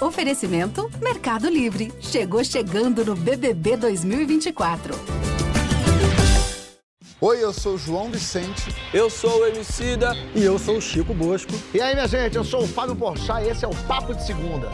Oferecimento Mercado Livre. Chegou chegando no BBB 2024. Oi, eu sou o João Vicente. Eu sou o Emicida. E eu sou o Chico Bosco. E aí, minha gente, eu sou o Fábio Porchat e esse é o Papo de Segunda.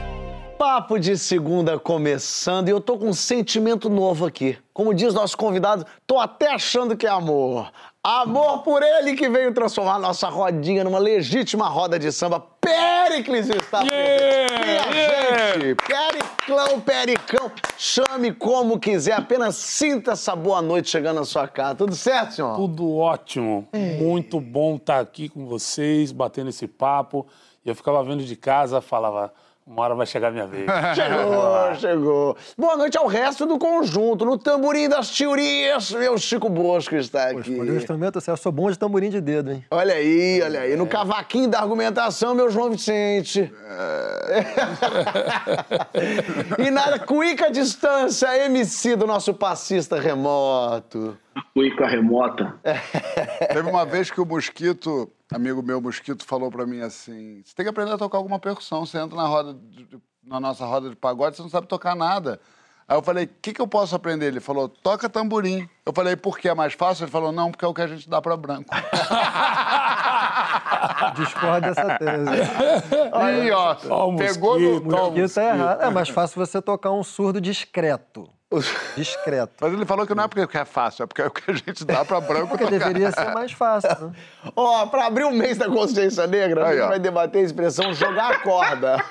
Papo de segunda começando e eu tô com um sentimento novo aqui. Como diz nosso convidado, tô até achando que é amor. Amor por ele que veio transformar nossa rodinha numa legítima roda de samba. Péricles está Yeah, presente. Yeah. gente, Periclão, Pericão, chame como quiser, apenas sinta essa boa noite chegando na sua casa. Tudo certo, senhor? Tudo ótimo. Muito bom estar aqui com vocês, batendo esse papo. E eu ficava vendo de casa, falava, uma hora vai chegar a minha vez. Chegou, chegou. Boa noite ao resto do conjunto. No tamborim das teorias, meu Chico Bosco está Pô, aqui. escolheu o instrumento certo. Eu sou bom de tamborim de dedo, hein? Olha aí, olha aí. No cavaquinho da argumentação, meu João Vicente. e na cuica distância, MC do nosso passista remoto. Cuica remota. Teve uma vez que o Mosquito, amigo meu Mosquito, falou pra mim assim: você tem que aprender a tocar alguma percussão. Você entra na, roda de- na nossa roda de pagode, você não sabe tocar nada. Aí eu falei, o que, que eu posso aprender? Ele falou, toca tamborim. Eu falei, por que é mais fácil? Ele falou, não, porque é o que a gente dá pra branco. Discordo dessa tese. Aí, ó, Ó o pegou no... mosquito, ó o Isso tá errado. É mais fácil você tocar um surdo discreto. Discreto. Mas ele falou que não é porque é fácil, é porque é o que a gente dá pra branco Porque tocar. deveria ser mais fácil, né? Ó, pra abrir o mês da consciência negra, a Aí, gente ó. vai debater a expressão jogar a corda.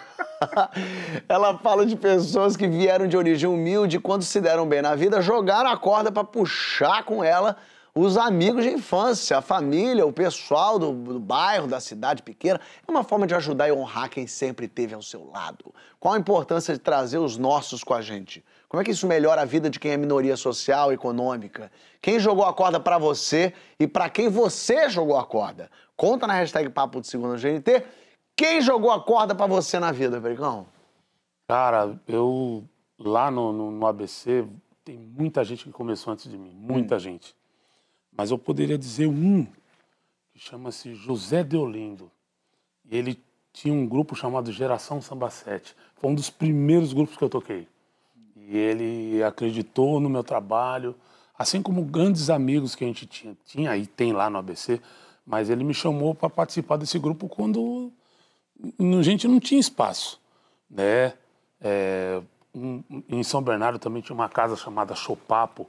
Ela fala de pessoas que vieram de origem humilde e quando se deram bem na vida, jogaram a corda pra puxar com ela os amigos de infância, a família, o pessoal do, do bairro, da cidade pequena. É uma forma de ajudar e honrar quem sempre esteve ao seu lado. Qual a importância de trazer os nossos com a gente? Como é que isso melhora a vida de quem é minoria social, econômica? Quem jogou a corda pra você e pra quem você jogou a corda? Conta na hashtag Papo de Segunda GNT. Quem jogou a corda pra você na vida, Pericão? Cara, eu lá no, no- no ABC tem muita gente que começou antes de mim, muita gente. Mas eu poderia dizer um que chama-se José Deolindo. E ele tinha um grupo chamado Geração Samba 7. Foi um dos primeiros grupos que eu toquei. E ele acreditou no meu trabalho, assim como grandes amigos que a gente tinha, tinha e tem lá no ABC, mas ele me chamou para participar desse grupo quando a gente não tinha espaço, né? É, um- em São Bernardo também tinha uma casa chamada Chopapo,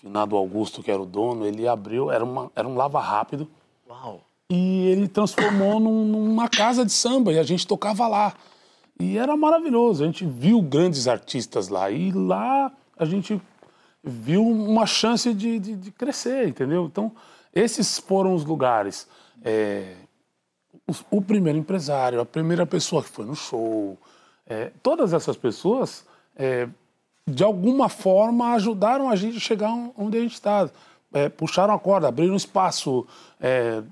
finado Augusto, que era o dono, ele abriu, era, uma, era um lava rápido, Uau. e ele transformou num- numa casa de samba e a gente tocava lá. E era maravilhoso, a gente viu grandes artistas lá e lá a gente viu uma chance de, de- de crescer, entendeu? Então, esses foram os lugares. É, os- o primeiro empresário, a primeira pessoa que foi no show, é, todas essas pessoas, é, de alguma forma, ajudaram a gente a chegar onde a gente está. É, puxaram a corda, abriram espaço, é,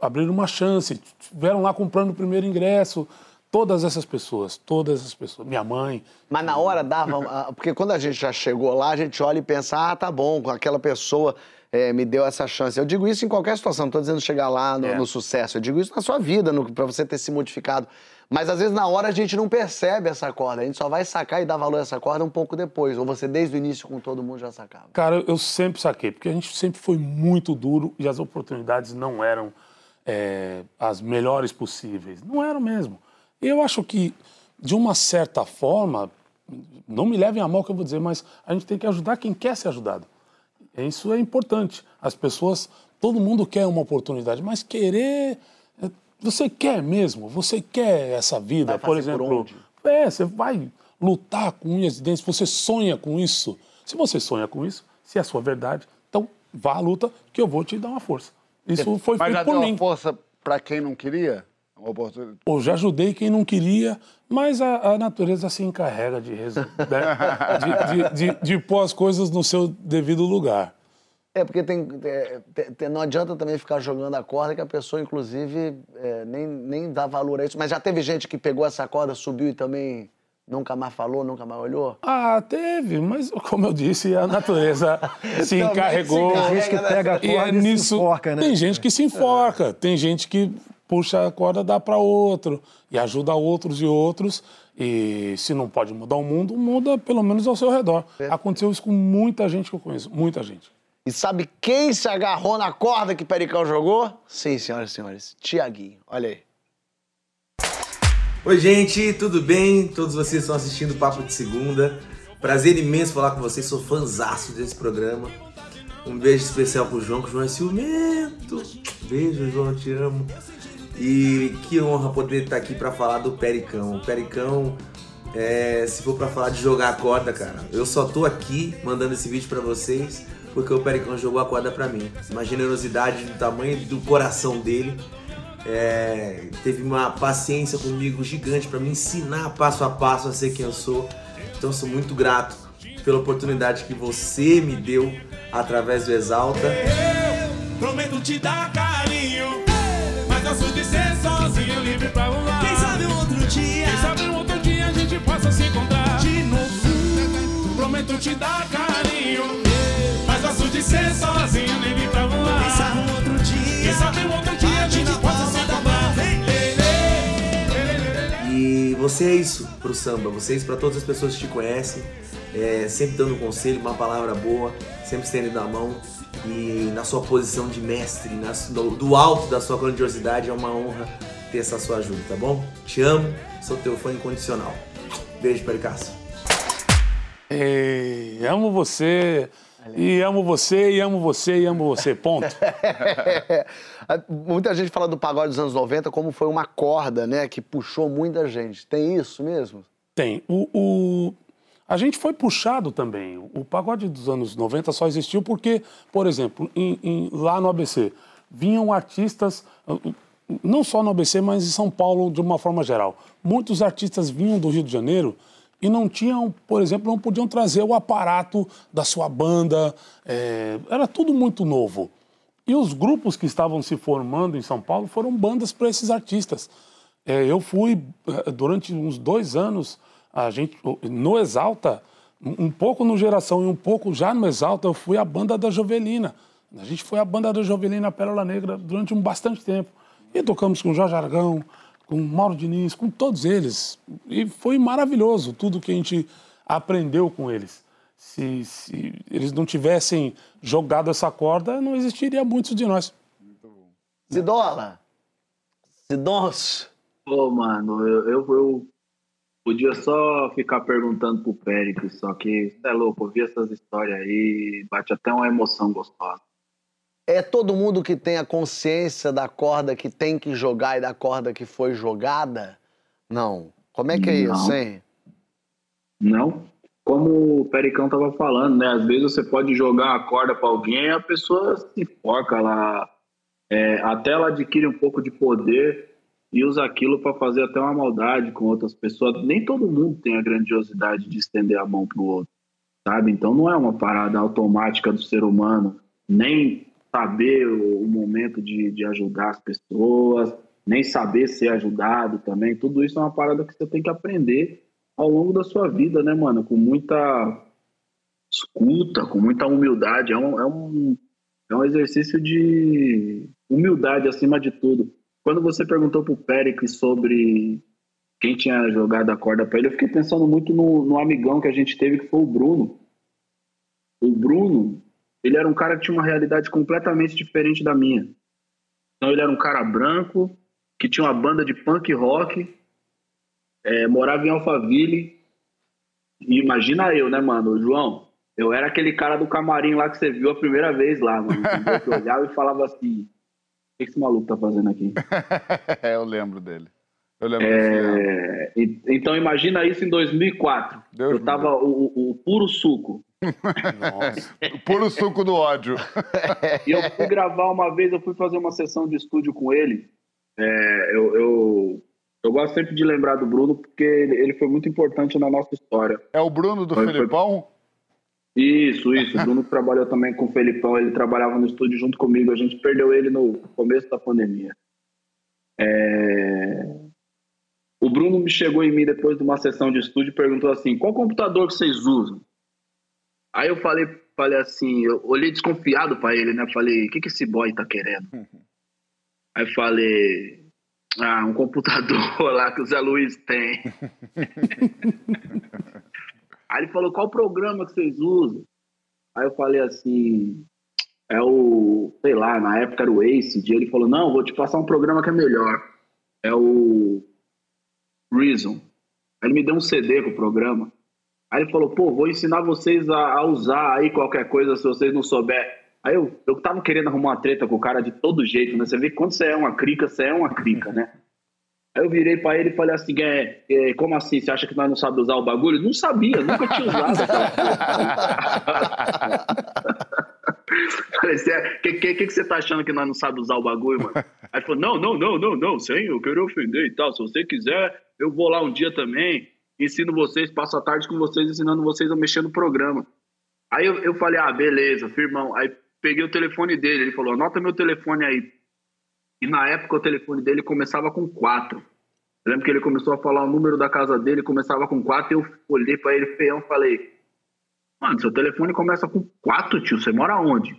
abriram uma chance, estiveram lá comprando o primeiro ingresso. Todas essas pessoas, todas essas pessoas. Minha mãe. Mas na hora dava. Porque quando a gente já chegou lá, a gente olha e pensa, ah, tá bom, aquela pessoa eh, me deu essa chance. Eu digo isso em qualquer situação, não tô dizendo chegar lá no, É. no sucesso. Eu digo isso na sua vida, pra você ter se modificado. Mas às vezes na hora a gente não percebe essa corda, a gente só vai sacar e dar valor a essa corda um pouco depois. Ou você desde o início com todo mundo já sacava. Cara, eu- sempre saquei, porque a gente sempre foi muito duro e as oportunidades não eram é, as melhores possíveis. Não eram mesmo. E eu acho que, de uma certa forma, não me levem a mal que eu vou dizer, mas a gente tem que ajudar quem quer ser ajudado. Isso é importante. As pessoas, todo mundo quer uma oportunidade, mas querer. Você quer mesmo? Você quer essa vida? Por por exemplo, onde? é, você vai lutar com unhas e dentes, você sonha com isso. Se você sonha com isso, se é a sua verdade, então vá à luta que eu vou te dar uma força. Isso foi Mas já feito por deu mim. uma força pra quem não queria? Eu já ajudei quem não queria, mas a, a natureza se encarrega de, reso- né, de, de, de, de pôr as coisas no seu devido lugar. É, porque tem, é, te- te- não adianta também ficar jogando a corda que a pessoa, inclusive, é, nem, nem dá valor a isso. Mas já teve gente que pegou essa corda, subiu e também nunca mais falou, nunca mais olhou? Ah, teve, mas como eu disse, a natureza se encarregou. se Tem gente que pega a E é corda e, se nisso. enforca, né? Tem gente que se enforca, tem gente que puxa a corda, dá para outro, e ajuda outros e outros. E se não pode mudar o mundo, muda pelo menos ao seu redor. Aconteceu isso com muita gente que eu conheço, muita gente. E sabe quem se agarrou na corda que Pericão jogou? Sim, senhoras e senhores, Tiaguinho. Olha aí. Oi, gente, tudo bem? Todos vocês estão assistindo o Papo de Segunda. Prazer imenso falar com vocês, sou fãzaço desse programa. Um beijo especial pro João, que o João é ciumento. Beijo, João, te amo. E que honra poder estar aqui para falar do Pericão. O Pericão, é, se for para falar de jogar a corda, cara, eu só tô aqui mandando esse vídeo para vocês porque o Pericão jogou a corda para mim. Uma generosidade do tamanho do coração dele. É, teve uma paciência comigo gigante para me ensinar passo a passo a ser quem eu sou. Então sou muito grato pela oportunidade que você me deu através do Exalta. Eu prometo te dar carinho, mas eu sou de ser sozinho, livre pra voar. Quem sabe um outro dia, quem sabe um outro dia a gente possa se encontrar de novo. Prometo te dar carinho, de ser sozinho, livre pra voar. Quem sabe um outro dia, quem sabe um outro dia a gente possa se lê, E você é isso pro samba, você é isso pra todas as pessoas que te conhecem, é, sempre dando um conselho, uma palavra boa, sempre estendendo a mão e na sua posição de mestre, na, do, do alto da sua grandiosidade, é uma honra ter essa sua ajuda, tá bom? Te amo, sou teu fã incondicional. Beijo, Pericaço. Ei, amo você, e amo você, e amo você, e amo você, ponto. Muita gente fala do pagode dos anos 90 como foi uma corda, né, que puxou muita gente. Tem isso mesmo? Tem. O, o- A gente foi puxado também. O pagode dos anos 90 só existiu porque, por exemplo, em- em- lá no ABC, vinham artistas, não só no ABC, mas em São Paulo de uma forma geral. Muitos artistas vinham do Rio de Janeiro e não tinham, por exemplo, não podiam trazer o aparato da sua banda. é, era tudo muito novo. E os grupos que estavam se formando em São Paulo foram bandas para esses artistas. É, eu fui, eh, durante uns dois anos, a gente, no Exalta, um pouco no Geração e um pouco já no Exalta, eu fui a banda da Jovelina. A gente foi a banda da Jovelina Pérola Negra durante um bastante tempo. E tocamos com Jorge Aragão, com Mauro Diniz, com todos eles. E foi maravilhoso tudo que a gente aprendeu com eles. Se, se eles não tivessem jogado essa corda, não existiria muitos de nós. Zidola. Zidons. Pô, mano, eu, eu, eu podia só ficar perguntando pro Péricles, só que você é louco, ouvir essas histórias aí, bate até uma emoção gostosa. É todo mundo que tem a consciência da corda que tem que jogar e da corda que foi jogada? Não. Como é que é Não. isso, hein? Não? Como o Pericão tava falando, né? Às vezes você pode jogar a corda pra alguém e a pessoa se foca, ela, é, até ela adquire um pouco de poder e usa aquilo para fazer até uma maldade com outras pessoas. Nem todo mundo tem a grandiosidade de estender a mão pro outro, sabe? Então não é uma parada automática do ser humano, nem saber o, momento de, de ajudar as pessoas, nem saber ser ajudado também. Tudo isso é uma parada que você tem que aprender ao longo da sua vida, né, mano? Com muita escuta, com muita humildade. É um, é um, é um exercício de humildade acima de tudo. Quando você perguntou pro Pericles sobre quem tinha jogado a corda pra ele, eu fiquei pensando muito no, no amigão que a gente teve, que foi o Bruno. O Bruno, ele era um cara que tinha uma realidade completamente diferente da minha. Então ele era um cara branco, que tinha uma banda de punk rock, é, morava em Alphaville. E imagina eu, né, mano? João, eu era aquele cara do camarim lá que você viu a primeira vez lá, mano. Que eu olhava e falava assim: o que esse maluco tá fazendo aqui? É, eu lembro dele. Eu lembro desse. É, e- então imagina isso em 2004. Deus eu tava o- o puro suco. Nossa. Puro suco do ódio. E eu fui gravar uma vez, eu fui fazer uma sessão de estúdio com ele. É, eu, eu, eu gosto sempre de lembrar do Bruno, porque ele, ele foi muito importante na nossa história. É o Bruno do Foi- foi- Felipão? Isso, isso. O Bruno trabalhou também com o Felipão, ele trabalhava no estúdio junto comigo. A gente perdeu ele no começo da pandemia. É, O Bruno me chegou em mim depois de uma sessão de estúdio e perguntou assim: qual computador que vocês usam? Aí eu falei, falei assim, eu olhei desconfiado pra ele, né? Falei, o que, que esse boy tá querendo? Aí falei, Ah, um computador lá que o Zé Luiz tem. Aí ele falou, qual programa que vocês usam? Aí eu falei assim, é o, sei lá, na época era o Ace. E ele falou, não, vou te passar um programa que é melhor. É o Reason. Aí ele me deu um CD com o programa. Aí ele falou, pô, vou ensinar vocês a, a usar aí qualquer coisa se vocês não souber. Aí eu, eu tava querendo arrumar uma treta com o cara de todo jeito, né? Você vê que quando você é uma crica, você é uma crica, né? Aí eu virei pra ele e falei assim, é, é, como assim? Você acha que nós não sabemos usar o bagulho? Não sabia, nunca tinha usado. Falei, o que, que, que, você tá achando que nós não sabemos usar o bagulho, mano? Aí ele falou, não, não, não, não, não, sem eu quero ofender e tal. Se você quiser, eu vou lá um dia também, ensino vocês, passo a tarde com vocês, ensinando vocês a mexer no programa. Aí eu, eu falei, ah, beleza, firmão. Aí peguei o telefone dele, ele falou, anota meu telefone aí. E na época o telefone dele começava com quatro. Eu lembro que ele começou a falar o número da casa dele, começava com quatro, eu olhei para ele feião falei, mano, seu telefone começa com quatro, tio, você mora onde?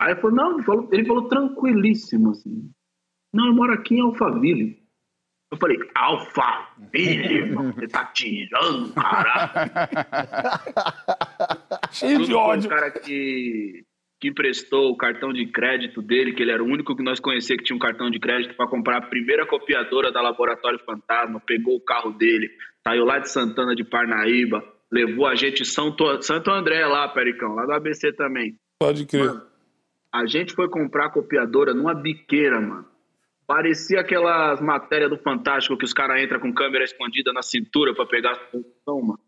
Aí ele falou, não, ele falou, ele falou tranquilíssimo, assim. Não, eu moro aqui em Alphaville. Eu falei, Alphaville, você tá tirando, caralho. Cheio de ódio. Um cara que que emprestou o cartão de crédito dele, que ele era o único que nós conhecia que tinha um cartão de crédito para comprar a primeira copiadora da Laboratório Fantasma, pegou o carro dele, saiu lá de Santana de Parnaíba, levou a gente São Santo André lá, Pericão, lá do ABC também. Pode crer. Mano, a gente foi comprar a copiadora numa biqueira, mano. Parecia aquelas matérias do Fantástico que os caras entram com câmera escondida na cintura para pegar a solução, mano.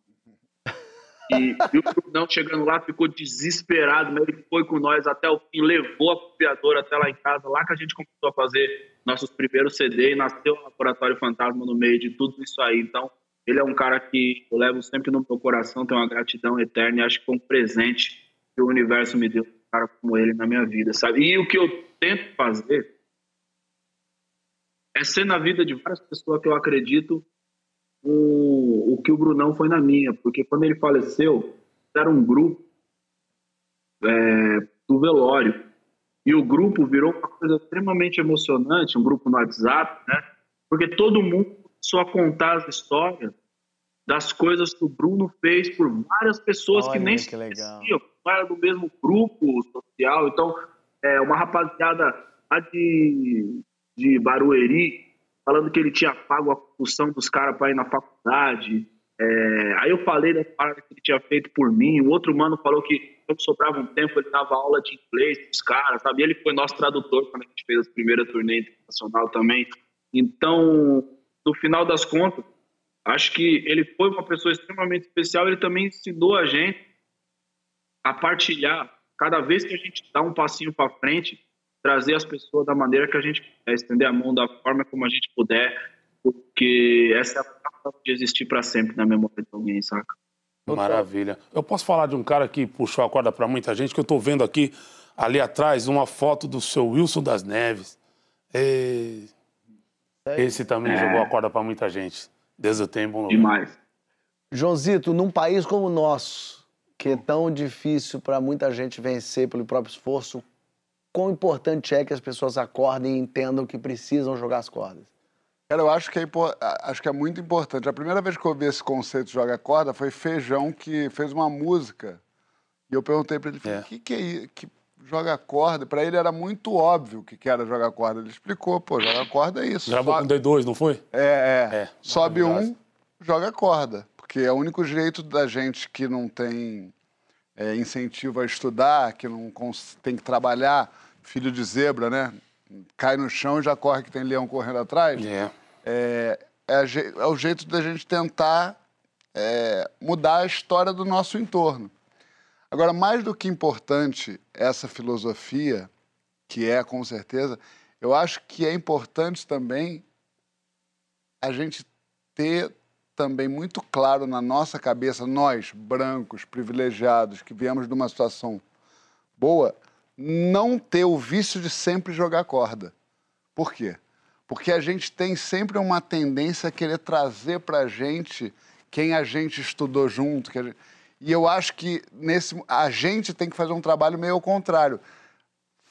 E, e o Brunão chegando lá ficou desesperado, mas ele foi com nós até o fim, levou a copiadora até lá em casa, lá que a gente começou a fazer nossos primeiros CD e nasceu o Laboratório Fantasma no meio de tudo isso aí. Então, ele é um cara que eu levo sempre no meu coração, tenho uma gratidão eterna e acho que foi um presente que o universo me deu, um cara como ele na minha vida, sabe? E o que eu tento fazer é ser na vida de várias pessoas que eu acredito o, o que o Brunão foi na minha, porque quando ele faleceu, era um grupo é, do velório. E o grupo virou uma coisa extremamente emocionante, um grupo no WhatsApp, né? Porque todo mundo começou a contar as histórias das coisas que o Bruno fez por várias pessoas Olha, que nem que se conheciam, não era do mesmo grupo social. Então, é, uma rapaziada de, de Barueri, falando que ele tinha pago a compulsão dos caras para ir na faculdade. É, aí eu falei da parada que ele tinha feito por mim. O outro mano falou que quando sobrava um tempo ele dava aula de inglês pros caras, sabe? Ele foi nosso tradutor quando a gente fez a primeira turnê internacional também. Então, no final das contas, acho que ele foi uma pessoa extremamente especial. Ele também ensinou a gente a partilhar. Cada vez que a gente dá um passinho para frente, trazer as pessoas da maneira que a gente puder, estender a mão da forma como a gente puder, porque essa é a forma de existir para sempre na memória de alguém, saca? Maravilha. Eu posso falar de um cara que puxou a corda para muita gente, que eu tô vendo aqui, ali atrás, uma foto do seu Wilson das Neves. E... Esse também É. jogou a corda para muita gente. Deus o lugar. Demais. Joãozito, num país como o nosso, que é tão difícil para muita gente vencer pelo próprio esforço, quão importante é que as pessoas acordem e entendam que precisam jogar as cordas? Cara, eu acho que, é, acho que é muito importante. A primeira vez que eu ouvi esse conceito de joga corda foi Feijão, que fez uma música. E eu perguntei pra ele, falei, É. o que, que é isso? Que joga corda? Pra ele era muito óbvio o que, que era jogar corda. Ele explicou, pô, joga corda é isso. Gravou com D2, não foi? É, é. É, Sobe um, joga corda. Porque é o único jeito da gente que não tem é, incentivo a estudar, que não cons- tem que trabalhar, filho de zebra, né? Cai no chão e já corre que tem leão correndo atrás. É. É, é, é o jeito da gente tentar é, mudar a história do nosso entorno. Agora, mais do que importante essa filosofia, que é com certeza, eu acho que é importante também a gente ter também muito claro na nossa cabeça, nós, brancos, privilegiados, que viemos de uma situação boa, não ter o vício de sempre jogar corda. Por quê? Porque a gente tem sempre uma tendência a querer trazer para a gente quem a gente estudou junto. gente- E eu acho que nesse, a gente tem que fazer um trabalho meio ao contrário.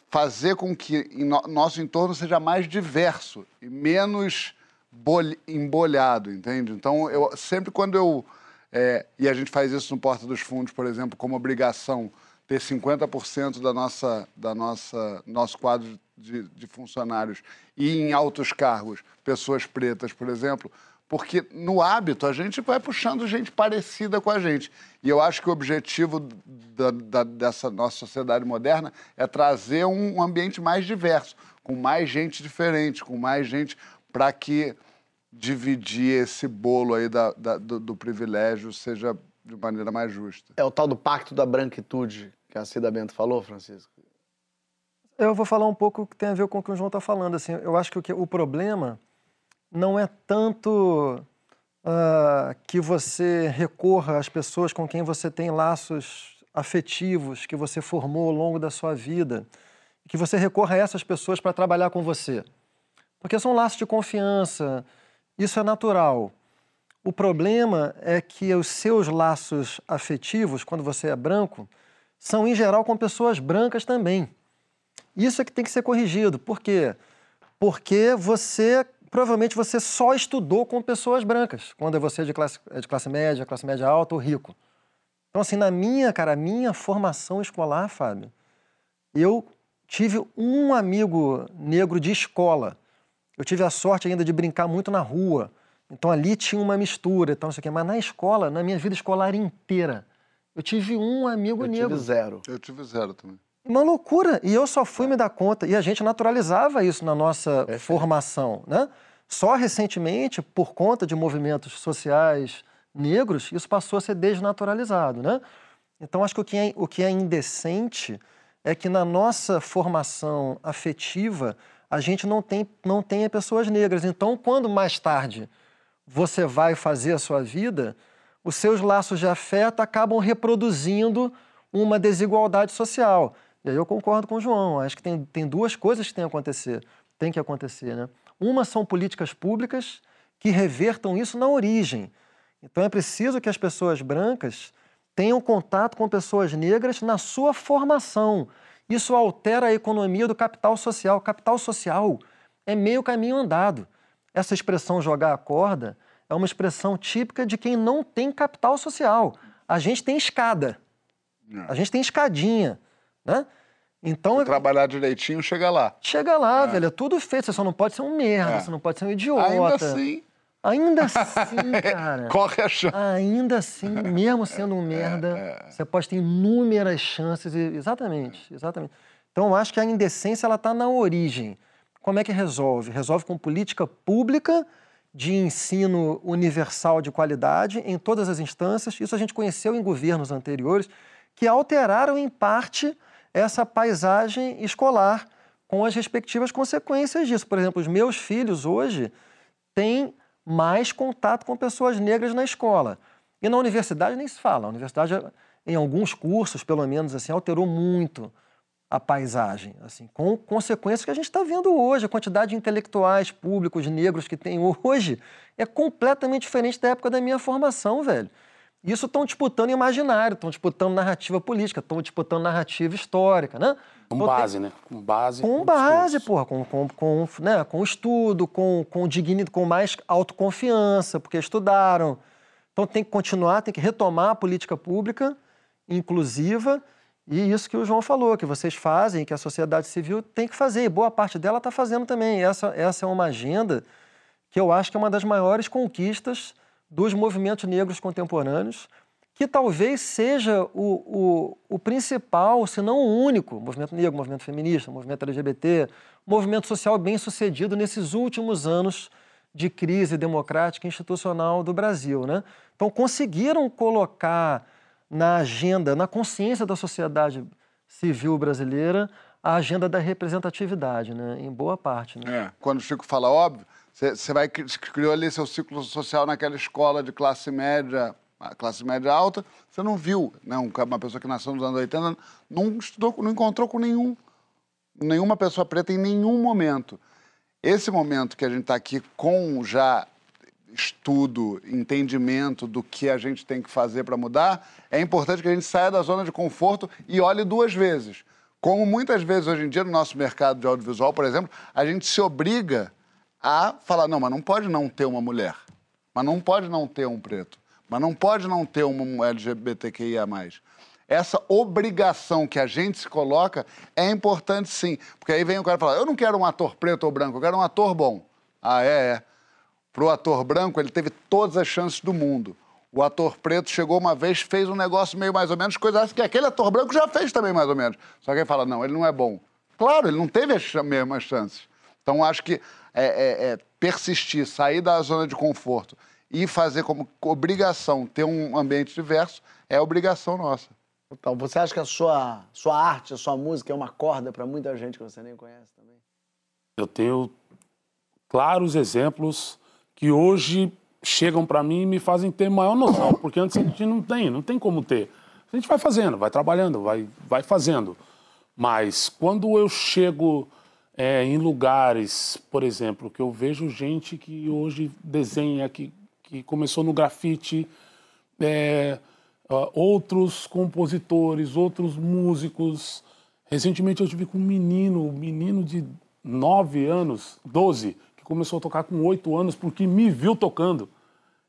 fazer com que no- nosso entorno seja mais diverso e menos bol- embolhado, entende? Então, eu sempre quando eu... é, e a gente faz isso no Porta dos Fundos, por exemplo, como obrigação, ter 50% da nossa, da nossa nosso quadro de, de funcionários e em altos cargos, pessoas pretas, por exemplo, porque no hábito a gente vai puxando gente parecida com a gente. E eu acho que o objetivo da- da- dessa nossa sociedade moderna é trazer um ambiente mais diverso, com mais gente diferente, com mais gente para que dividir esse bolo aí da- do, do privilégio seja de maneira mais justa. É o tal do pacto da branquitude que a Cida Bento falou, Francisco? Eu vou falar um pouco que tem a ver com o que o João está falando. Assim, eu acho que o, que o problema não é tanto ah, que você recorra às pessoas com quem você tem laços afetivos que você formou ao longo da sua vida, que você recorra a essas pessoas para trabalhar com você. Porque são laços de confiança, isso é natural. O problema é que os seus laços afetivos, quando você é branco, são em geral com pessoas brancas também. Isso é que tem que ser corrigido. Por quê? Porque você, provavelmente, você só estudou com pessoas brancas, quando você é de classe, é de classe média, classe média alta ou rico. Então, assim, na minha, cara, minha formação escolar, Fábio, eu tive um amigo negro de escola. Eu tive a sorte ainda de brincar muito na rua. Então, ali tinha uma mistura, então, não sei o quê. Mas na escola, na minha vida escolar inteira, eu tive um amigo Eu negro. tive zero. Eu tive zero também. Uma loucura. E eu só fui me dar conta. E a gente naturalizava isso na nossa formação, né? Só recentemente, por conta de movimentos sociais negros, isso passou a ser desnaturalizado, né? Então, acho que o que é, o que é indecente é que na nossa formação afetiva, a gente não tem, não tenha pessoas negras. Então, quando mais tarde você vai fazer a sua vida, os seus laços de afeto acabam reproduzindo uma desigualdade social. E aí eu concordo com o João. Acho que tem, tem duas coisas que têm que acontecer. Tem que acontecer, né? Uma são políticas públicas que revertam isso na origem. Então é preciso que as pessoas brancas tenham contato com pessoas negras na sua formação. Isso altera a economia do capital social. Capital social é meio caminho andado. Essa expressão jogar a corda é uma expressão típica de quem não tem capital social. A gente tem escada. A gente tem escadinha, né? Então, Se trabalhar direitinho, chega lá. chega lá, velho, é tudo feito. Você só não pode ser um merda, É. você não pode ser um idiota. Ainda assim, Ainda assim, cara. corre a chance. Ainda assim, mesmo sendo um merda, você pode ter inúmeras chances. Exatamente, exatamente. Então, eu acho que a indecência ela está na origem. Como é que resolve? Resolve com política pública de ensino universal de qualidade em todas as instâncias. Isso a gente conheceu em governos anteriores que alteraram em parte essa paisagem escolar com as respectivas consequências disso. Por exemplo, os meus filhos hoje têm mais contato com pessoas negras na escola. E na universidade nem se fala. A universidade, em alguns cursos, pelo menos, assim, alterou muito a paisagem, assim, com consequências que a gente está vendo hoje. A quantidade de intelectuais públicos negros que tem hoje é completamente diferente da época da minha formação, velho. Isso estão disputando imaginário, estão disputando narrativa política, estão disputando narrativa histórica, né? Com tem- base, né? Com base. com base, discurso. porra, com, com, com, né, com estudo, com, com dignidade, com mais autoconfiança, porque estudaram. Então tem que continuar, tem que retomar a política pública inclusiva e isso que o João falou, que vocês fazem, que a sociedade civil tem que fazer, e boa parte dela está fazendo também. Essa, essa é uma agenda que eu acho que é uma das maiores conquistas dos movimentos negros contemporâneos, que talvez seja o, o, o principal, se não o único, movimento negro, movimento feminista, movimento LGBT, movimento social bem sucedido nesses últimos anos de crise democrática e institucional do Brasil. Né? Então, conseguiram colocar na agenda, na consciência da sociedade civil brasileira, a agenda da representatividade, né? em boa parte. Né? É. Quando o Chico fala óbvio, você vai criou ali seu ciclo social naquela escola de classe média, classe média alta, você não viu, né? um uma pessoa que nasceu nos anos 80 não estudou, não encontrou com nenhum, nenhuma pessoa preta em nenhum momento. Esse momento que a gente está aqui com já estudo, entendimento do que a gente tem que fazer para mudar, é importante que a gente saia da zona de conforto e olhe duas vezes. Como muitas vezes hoje em dia no nosso mercado de audiovisual, por exemplo, a gente se obriga a falar, não, mas não pode não ter uma mulher, mas não pode não ter um preto, mas não pode não ter um LGBTQIA+. Essa obrigação que a gente se coloca é importante sim, porque aí vem o cara falar, eu não quero um ator preto ou branco, eu quero um ator bom. Ah, é, é. Para o ator branco, ele teve todas as chances do mundo. O ator preto chegou uma vez, fez um negócio meio mais ou menos, coisa que aquele ator branco já fez também mais ou menos. Só que ele fala, não, ele não é bom. Claro, ele não teve as mesmas chances. Então, acho que é, é, é persistir, sair da zona de conforto e fazer como obrigação ter um ambiente diverso é obrigação nossa. Então, você acha que a sua, sua arte, a sua música é uma corda para muita gente que você nem conhece também? Eu tenho claros exemplos que hoje chegam para mim e me fazem ter maior noção, porque antes a gente não tem, não tem como ter. A gente vai fazendo, vai trabalhando, vai, vai fazendo. Mas quando eu chego é, em lugares, por exemplo, que eu vejo gente que hoje desenha, que, que começou no grafite, é, outros compositores, outros músicos. Recentemente eu tive com um menino, um menino de 9 anos, 12, que começou a tocar com 8 anos porque me viu tocando.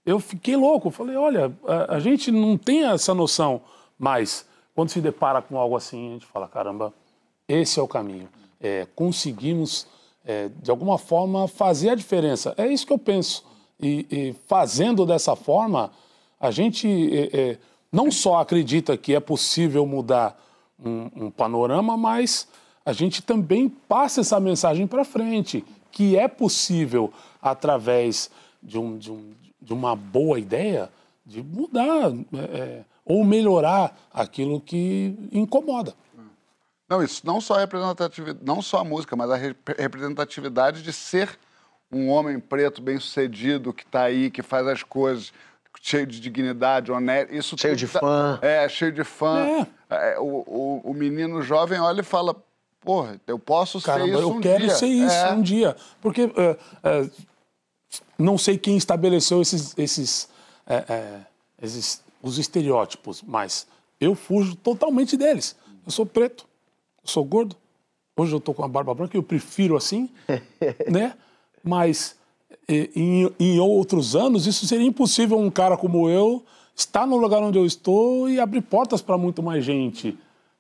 Eu fiquei louco, falei, olha, a, a gente não tem essa noção, mas quando se depara com algo assim, a gente fala, caramba, esse é o caminho. É, conseguimos, é, de alguma forma, fazer a diferença. É isso que eu penso. E, e fazendo dessa forma, a gente é, é não só acredita que é possível mudar um, um panorama, mas a gente também passa essa mensagem para frente, que é possível, através de, um, de, um, de uma boa ideia, de mudar é, é ou melhorar aquilo que incomoda. Não, isso não só a representatividade, não só a música, mas a representatividade de ser um homem preto bem sucedido que está aí, que faz as coisas, cheio de dignidade, honesto. Isso cheio de tá, fã. É, cheio de fã. É. É, o, o, o, menino jovem olha e fala, porra, eu posso Caramba, ser isso eu um quero dia. ser isso é. um dia. Porque é, é, não sei quem estabeleceu esses, esses, é, esses os estereótipos, mas eu fujo totalmente deles. Eu sou preto, eu sou gordo. Hoje eu tô com a barba branca, eu prefiro assim, né? Mas em, em, outros anos, isso seria impossível um cara como eu estar no lugar onde eu estou e abrir portas para muito mais gente.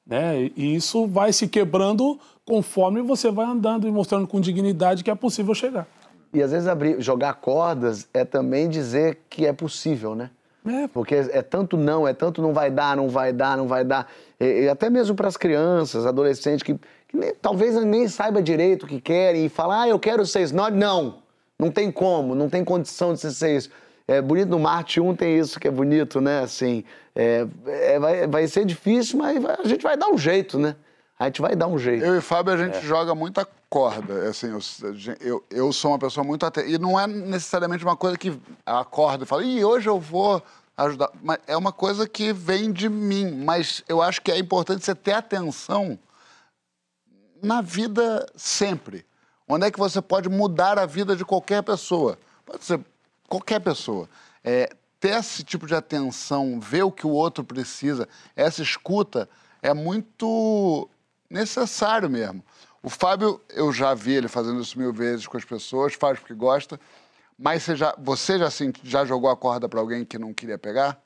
Né? E isso vai se quebrando conforme você vai andando e mostrando com dignidade que é possível chegar. E às vezes abrir, jogar cordas é também dizer que é possível, né? É. Porque é tanto não, é tanto não vai dar, não vai dar, não vai dar. E, e até mesmo para as crianças, adolescentes, que, que nem, talvez nem saiba direito o que querem e falar, ah, eu quero ser Não, não. Não tem como, não tem condição de ser isso. É bonito no Marte 1 tem isso que é bonito, né? Assim, é, é, vai, vai ser difícil, mas a gente vai dar um jeito, né? A gente vai dar um jeito. Eu e Fábio, a gente é. joga muita corda. Assim, eu, eu, eu sou uma pessoa muito atenta. E não é necessariamente uma coisa que acorda e fala, e hoje eu vou ajudar. Mas é uma coisa que vem de mim. Mas eu acho que é importante você ter atenção na vida sempre. Onde é que você pode mudar a vida de qualquer pessoa? Pode ser qualquer pessoa. É, ter esse tipo de atenção, ver o que o outro precisa, essa escuta é muito necessário mesmo. O Fábio, eu já vi ele fazendo isso mil vezes com as pessoas, faz porque gosta, mas você já, você já, assim, já jogou a corda para alguém que não queria pegar?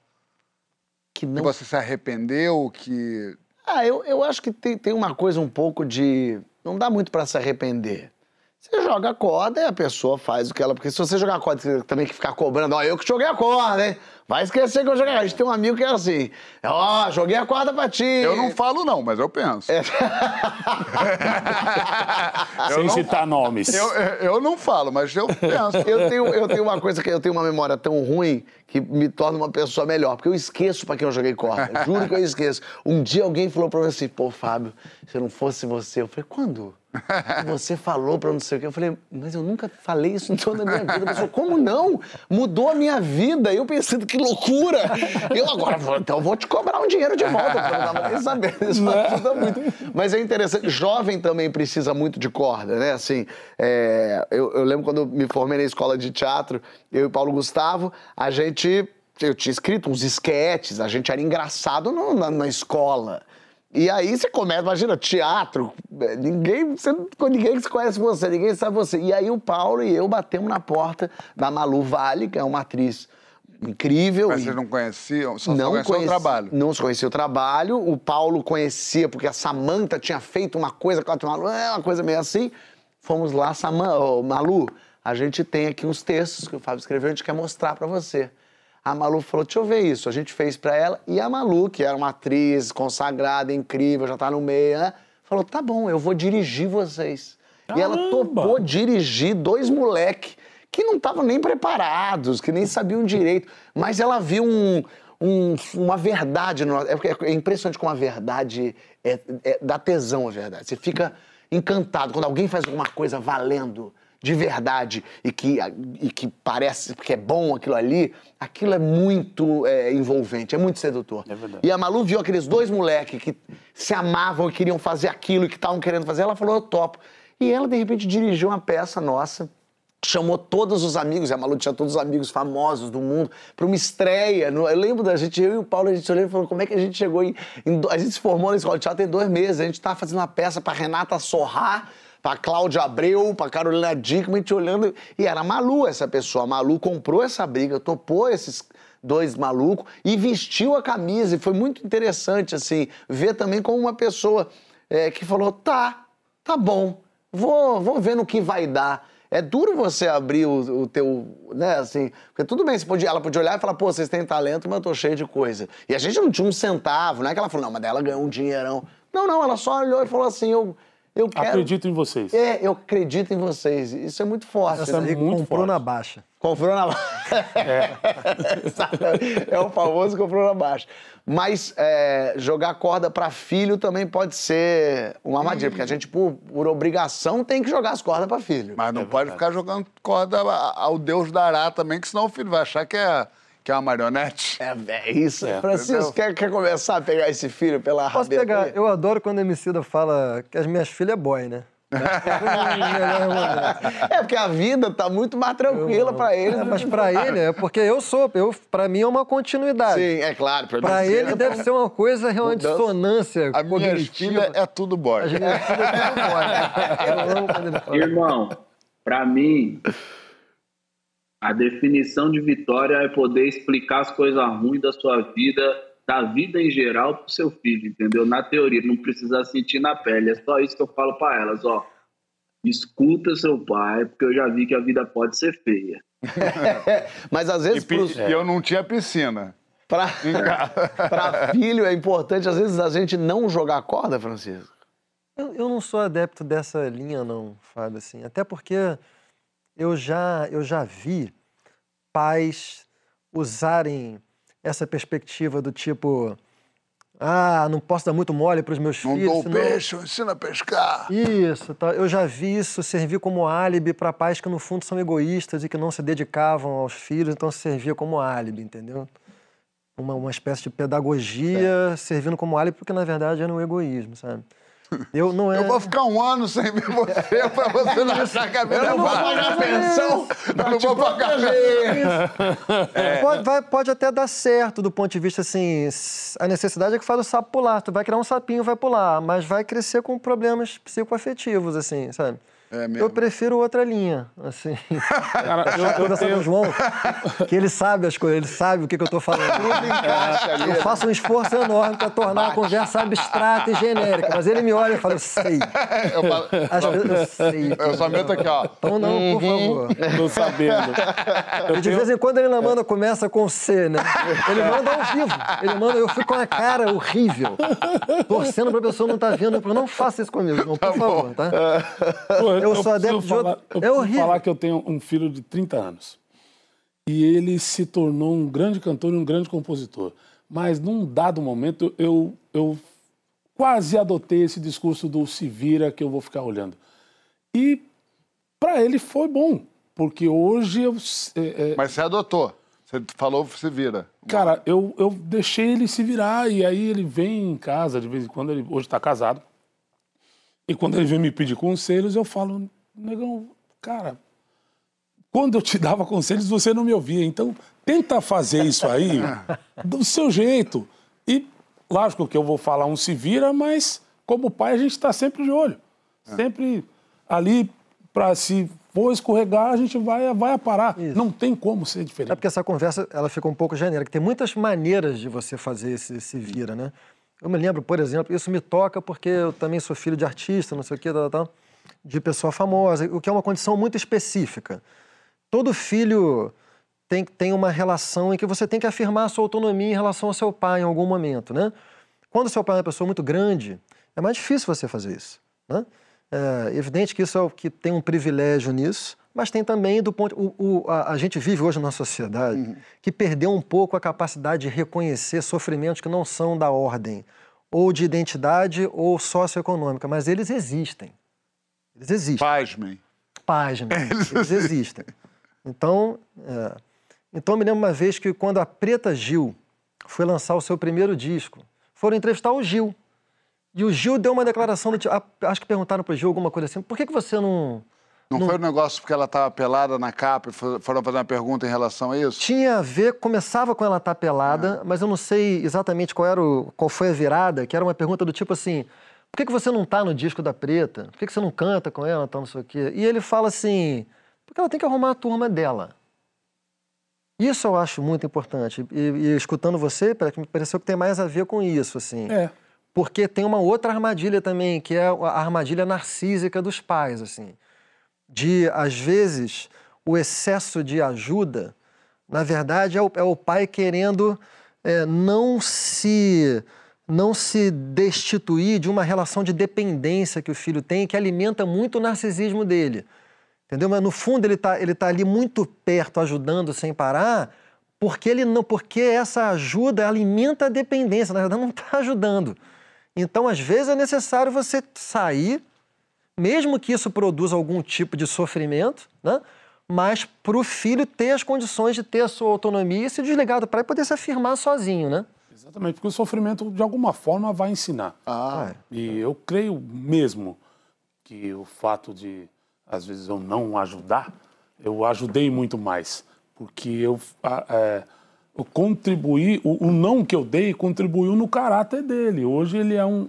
Que não. Que você se arrependeu, que... Ah, eu, eu acho que tem, tem uma coisa um pouco de... Não dá muito para se arrepender. Você joga a corda e a pessoa faz o que ela. Porque se você jogar a corda, você também que ficar cobrando, ó, eu que joguei a corda, hein? Vai esquecer que eu joguei. A gente tem um amigo que é assim, ó, joguei a corda pra ti. Eu não falo, não, mas eu penso. É. eu Sem citar nomes. Eu, eu não falo, mas eu penso. eu, tenho, eu tenho uma coisa que eu tenho uma memória tão ruim que me torna uma pessoa melhor, porque eu esqueço pra quem eu joguei corda. Juro que eu esqueço. Um dia alguém falou pra mim assim, pô, Fábio, se eu não fosse você, eu falei, quando? Você falou pra não sei o quê. Eu falei, mas eu nunca falei isso em toda a minha vida. A pessoa, como não? Mudou a minha vida. Eu pensando, que loucura! Eu agora vou, então vou te cobrar um dinheiro de volta, porque eu não tava nem sabendo. Isso ajuda muito. Mas é interessante, jovem também precisa muito de corda, né? Assim, é, eu, eu lembro quando eu me formei na escola de teatro, eu e Paulo Gustavo, a gente. Eu tinha escrito uns esquetes, a gente era engraçado no, na, na escola. E aí você começa, imagina, teatro, ninguém, você, não- ninguém que conhece você, ninguém sabe você. E aí o Paulo e eu batemos na porta da Malu Vale, que é uma atriz incrível. Mas e- vocês não conheciam? Só não conheciam conheci- o trabalho. Não se conhecia o trabalho. O Paulo conhecia, porque a Samanta tinha feito uma coisa com a Malu, é uma coisa meio assim. Fomos lá, Saman, ô, Malu, a gente tem aqui uns textos que o Fábio escreveu, a gente quer mostrar pra você. A Malu falou, deixa eu ver isso. A gente fez pra ela. E a Malu, que era uma atriz consagrada, incrível, já tá no meio, né? Falou, tá bom, eu vou dirigir vocês. E ela Caramba! topou dirigir dois moleque que não estavam nem preparados, que nem sabiam direito. Mas ela viu um, um- uma verdade. No, é, porque é impressionante como a verdade é, é, dá tesão a verdade. Você fica encantado quando alguém faz alguma coisa valendo de verdade e que, e que parece que é bom aquilo ali, aquilo é muito é, envolvente, é muito sedutor. É verdade. E a Malu viu aqueles dois moleques que se amavam e queriam fazer aquilo e que estavam querendo fazer, ela falou, eu topo. E ela, de repente, dirigiu uma peça nossa, chamou todos os amigos, e a Malu tinha todos os amigos famosos do mundo, para uma estreia. Eu lembro da gente, eu e o Paulo, a gente olhou e falou, como é que a gente chegou em... em a gente se formou na escola de teatro tem dois meses, a gente estava fazendo uma peça para Renata Sorrá, para Cláudia Abreu, para Carolina Dickman, a gente olhando, e era Malu essa pessoa. A Malu comprou essa briga, topou esses dois malucos e vestiu a camisa. E foi muito interessante, assim, ver também como uma pessoa é, que falou: tá, tá bom, vou, vou ver no que vai dar. É duro você abrir o, o teu, né, assim, porque tudo bem, podia, ela podia olhar e falar, pô, vocês têm talento, mas eu tô cheio de coisa. E a gente não tinha um centavo, não é que ela falou, não, mas daí ela ganhou um dinheirão. Não, não, ela só olhou e falou assim, eu, eu quero... Acredito em vocês. É, eu acredito em vocês. Isso é muito forte. Essa né? aí muito comprou forte. na baixa. Comprou na é. é o famoso comprou na baixa. Mas é, jogar corda pra filho também pode ser uma armadilha, porque a gente, por, por obrigação, tem que jogar as cordas pra filho. Mas não pode ficar jogando corda ao Deus dará também, que senão o filho vai achar que é, que é uma marionete. É, é isso. É. Francisco, quer, quer começar a pegar esse filho pela Posso rabeta pegar? aí? Eu adoro quando a Emicida fala que as minhas filhas é boy, né? É, porque a vida tá muito mais tranquila pra ele. É, mas pra ele é porque eu sou, eu, pra mim é uma continuidade. Sim, é claro. Pra você ele é deve ser uma coisa realmente Mudança. dissonância A minha filha é tudo boy. As minhas filhas é tudo boy. Irmão, pra mim, a definição de vitória é poder explicar as coisas ruins da sua vida, da vida em geral, pro seu filho, entendeu? Na teoria, não precisa sentir na pele. É só isso que eu falo pra elas, ó. Escuta seu pai, porque eu já vi que a vida pode ser feia. Mas às E, vezes, pi- pros, e eu não tinha piscina. pra, pra filho é importante, às vezes, a gente não jogar corda, Francisco. Eu, eu não sou adepto dessa linha, não, Fábio, assim. Até porque eu já, eu já vi pais usarem essa perspectiva do tipo... Ah, não posso dar muito mole para os meus Não filhos, dou senão... peixe, eu ensino a pescar. Isso, tá. eu já vi isso servir como álibi para pais que no fundo são egoístas e que não se dedicavam aos filhos, então servia como álibi, entendeu? Uma, uma espécie de pedagogia servindo como álibi, porque na verdade era um egoísmo, sabe? Eu não é. Eu vou ficar um ano sem ver você pra você não achar que a vida Eu é não vou pagar pensão. Eu não vou pagar Pode, vai- pode até dar certo do ponto de vista assim. A necessidade é que faz o sapo pular. Tu vai criar um sapinho, vai pular, mas vai crescer com problemas psicoafetivos, assim, sabe? É mesmo. Eu prefiro outra linha, assim. Cara, eu, Eu eu conversando com o tenho, João, que ele sabe as coisas, ele sabe o que, que eu tô falando. Eu faço um esforço enorme para tornar a conversa abstrata e genérica, mas ele me olha e fala, eu sei. Eu, falo- As coisas eu sei. eu só meto aqui, ó. Então não, por favor. tô sabendo. Eu E de tenho- vez em quando ele não manda, começa com C, né? Ele manda ao vivo. Ele manda, eu fico com a cara horrível, torcendo pra pessoa não estar vendo. Eu falo, não faça isso comigo, não, por favor, tá? Pô, Eu sou preciso adepto de falar, outro- Eu é horrível. falar que eu tenho um filho de 30 anos. E ele se tornou um grande cantor e um grande compositor. Mas num dado momento eu, eu quase adotei esse discurso do se vira que eu vou ficar olhando. E para ele foi bom, porque hoje eu. é, é, Mas você adotou. Você falou, se vira. Cara, eu, eu deixei ele se virar e aí ele vem em casa de vez em quando, ele hoje está casado. E quando ele vem me pedir conselhos, eu falo, negão, cara, quando eu te dava conselhos, você não me ouvia. Então, tenta fazer isso aí do seu jeito. E Lógico que eu vou falar um se vira, mas como pai a gente está sempre de olho. Sempre ali para se for escorregar, a gente vai, vai aparar. Não tem como ser diferente. É porque essa conversa ela fica um pouco genérica. Tem muitas maneiras de você fazer esse, esse vira, né? Eu me lembro, por exemplo, isso me toca porque eu também sou filho de artista, não sei o quê, de pessoa famosa, o que é uma condição muito específica. Todo filho tem, tem uma relação em que você tem que afirmar a sua autonomia em relação ao seu pai em algum momento, né? Quando seu pai é uma pessoa muito grande, é mais difícil você fazer isso, né? É evidente que isso é o que tem um privilégio nisso, mas tem também do ponto. O, o, a, a, gente vive hoje numa sociedade uhum. que perdeu um pouco a capacidade de reconhecer sofrimentos que não são da ordem ou de identidade ou socioeconômica, mas eles existem. Eles existem. Pasmem. Pasmem. Eles, eles existem. Então, é, então, me lembro uma vez que quando a Preta Gil foi lançar o seu primeiro disco, foram entrevistar o Gil. E o Gil deu uma declaração do acho que perguntaram para o Gil alguma coisa assim, por que, que você não... Não, não... foi um negócio porque ela estava pelada na capa e foram fazer uma pergunta em relação a isso? Tinha a ver, começava com ela estar tá pelada, ah. mas eu não sei exatamente qual, era o, qual foi a virada, que era uma pergunta do tipo assim, por que, que você não está no disco da Preta? Por que, que você não canta com ela, tal, não sei o quê? E ele fala assim, porque ela tem que arrumar a turma dela. Isso eu acho muito importante. E, e escutando você, me pareceu que tem mais a ver com isso, assim. É. Porque tem uma outra armadilha também, que é a armadilha narcísica dos pais, assim. De, às vezes, o excesso de ajuda, na verdade, é o, é o pai querendo é, não se não se destituir de uma relação de dependência que o filho tem, que alimenta muito o narcisismo dele. Entendeu? Mas no fundo ele está ele tá ali muito perto, ajudando sem parar, porque ele não, porque essa ajuda alimenta a dependência, na verdade não está ajudando. Então, às vezes é necessário você sair, mesmo que isso produza algum tipo de sofrimento, né? mas para o filho ter as condições de ter a sua autonomia e se desligar do pai e poder se afirmar sozinho, né? Exatamente, porque o sofrimento de alguma forma vai ensinar. Ah. E eu creio mesmo que o fato de às vezes eu não ajudar, eu ajudei muito mais, porque eu, é, eu contribuí, o, o, não que eu dei contribuiu no caráter dele. Hoje ele é um,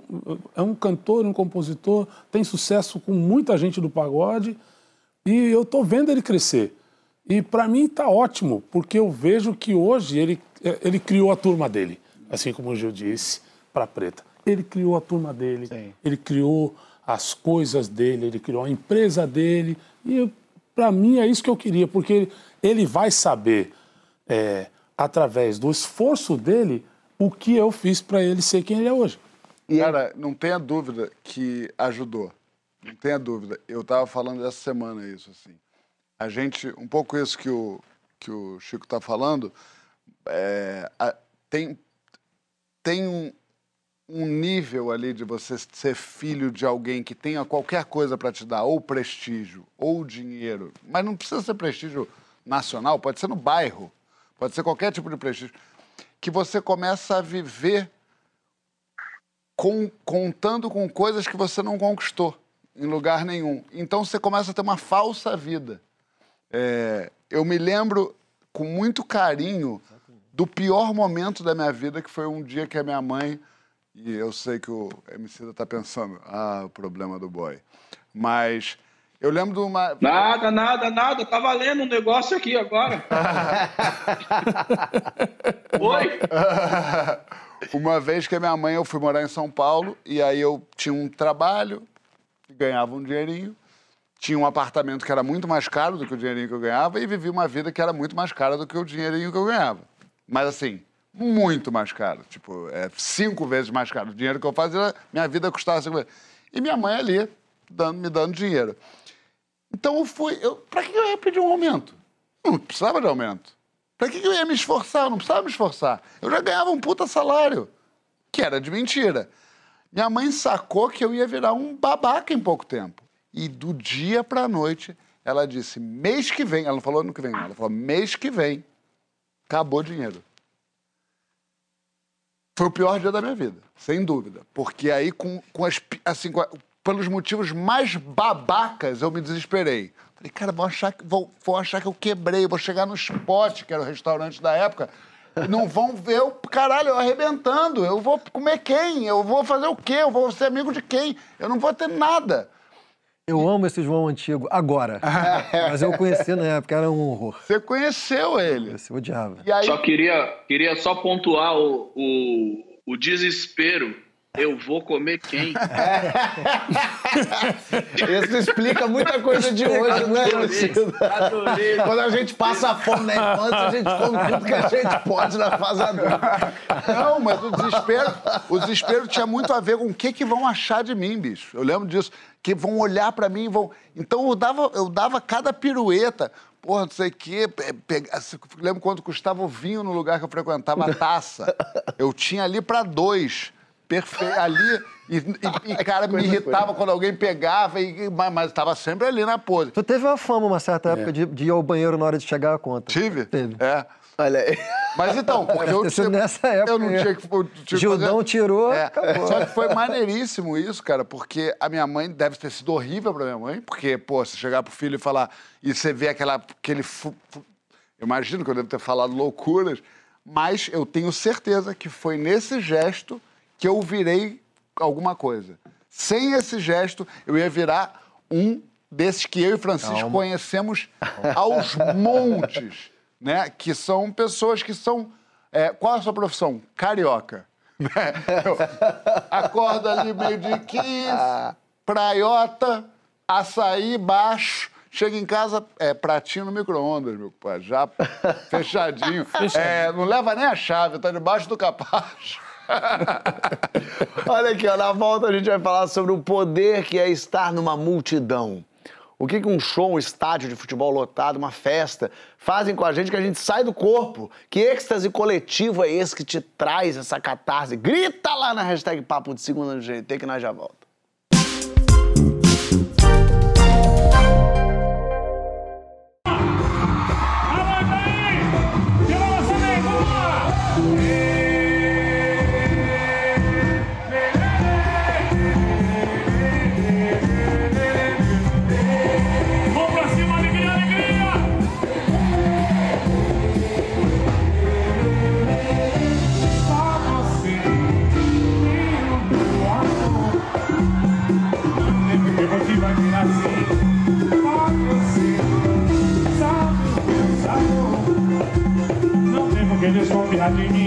é um cantor, um compositor, tem sucesso com muita gente do pagode e eu estou vendo ele crescer. E para mim está ótimo, porque eu vejo que hoje ele, ele criou a turma dele, assim como o Gil disse, para Preta. Ele criou a turma dele, Sim. ele criou as coisas dele, ele criou a empresa dele. E para mim é isso que eu queria, porque ele vai saber, é, através do esforço dele, o que eu fiz para ele ser quem ele é hoje. E Cara, não tenha dúvida que ajudou. Não tenha dúvida. Eu estava falando essa semana isso, assim. A gente, um pouco isso que o, que o Chico está falando, é, a, tem, tem um, um nível ali de você ser filho de alguém que tenha qualquer coisa para te dar, ou prestígio, ou dinheiro, mas não precisa ser prestígio nacional, pode ser no bairro, pode ser qualquer tipo de prestígio, que você começa a viver com, contando com coisas que você não conquistou em lugar nenhum. Então você começa a ter uma falsa vida. É, eu me lembro com muito carinho do pior momento da minha vida, que foi um dia que a minha mãe e eu sei que o MC está pensando, ah, o problema do boy. Mas eu lembro de uma. Nada, nada, nada. Tá valendo um negócio aqui agora. Oi? uma vez que a minha mãe, eu fui morar em São Paulo, e aí eu tinha um trabalho, ganhava um dinheirinho, tinha um apartamento que era muito mais caro do que o dinheirinho que eu ganhava, e vivia uma vida que era muito mais cara do que o dinheirinho que eu ganhava. Mas assim, muito mais caro. Tipo, é cinco vezes mais caro. O dinheiro que eu fazia, minha vida custava cinco vezes. E minha mãe ali, dando, me dando dinheiro. Então eu fui. Pra que eu ia pedir um aumento? Não precisava de aumento. Pra que eu ia me esforçar? Eu não precisava me esforçar. Eu já ganhava um puta salário, que era de mentira. Minha mãe sacou que eu ia virar um babaca em pouco tempo. E do dia pra noite, ela disse: mês que vem, ela não falou ano que vem, ela falou: mês que vem, acabou o dinheiro. Foi o pior dia da minha vida, sem dúvida. Porque aí, com, com as, assim, com, pelos motivos mais babacas, eu me desesperei. Falei, cara, vão achar, que, vão, vão achar que eu quebrei, vou chegar no Spot, que era o restaurante da época, Não vão ver o caralho eu arrebentando. Eu vou comer quem? Eu vou fazer o quê? Eu vou ser amigo de quem? Eu não vou ter nada. Eu amo esse João antigo agora. Mas eu conheci na época, era um horror. Você conheceu ele. Eu odiava. E aí, Só queria, queria só pontuar o, o, o desespero. Eu vou comer quem? Isso explica muita coisa de hoje, né, Luciano? Quando a gente passa fome na infância, a gente come tudo que a gente pode na fase adulta. Não, mas o desespero, o desespero tinha muito a ver com o que, que vão achar de mim, bicho. Eu lembro disso. Que vão olhar pra mim e vão. Então eu dava, eu dava cada pirueta. Porra, não sei o quê. se- Lembro quando custava o vinho no lugar que eu frequentava, a taça. Eu tinha ali pra dois. Perfeito. Ali. E, e- e, cara, me irritava quando alguém pegava, e, mas, mas tava sempre ali na pose. Tu teve uma fama uma certa época de, de ir ao banheiro na hora de chegar a conta. Tive? Teve. É. Olha aí. Mas então, porque eu, sido nessa época eu não aí. tinha que. eu tinha Gildão fazer- tirou, É, acabou. Só que foi maneiríssimo isso, cara, porque a minha mãe deve ter sido horrível pra minha mãe, porque, pô, você chegar pro filho e falar, e você vê aquela, aquele. fu- fu- Eu imagino que eu devo ter falado loucuras, mas eu tenho certeza que foi nesse gesto que eu virei alguma coisa. Sem esse gesto, eu ia virar um desses que eu e Francisco conhecemos aos montes, né? Que são pessoas que são. é, qual é a sua profissão? Carioca. Eu acordo ali meio de 15, praiota, açaí baixo. Chega em casa, é pratinho no micro-ondas, meu pai, já fechadinho. É, não leva nem a chave, tá debaixo do capacho. Olha aqui, ó, na volta a gente vai falar sobre o poder que é estar numa multidão. O que, que um show, um estádio de futebol lotado, uma festa, fazem com a gente que a gente sai do corpo? Que êxtase coletivo é esse que te traz essa catarse? Grita lá na hashtag Papo de Segunda no GT que nós já volta. You.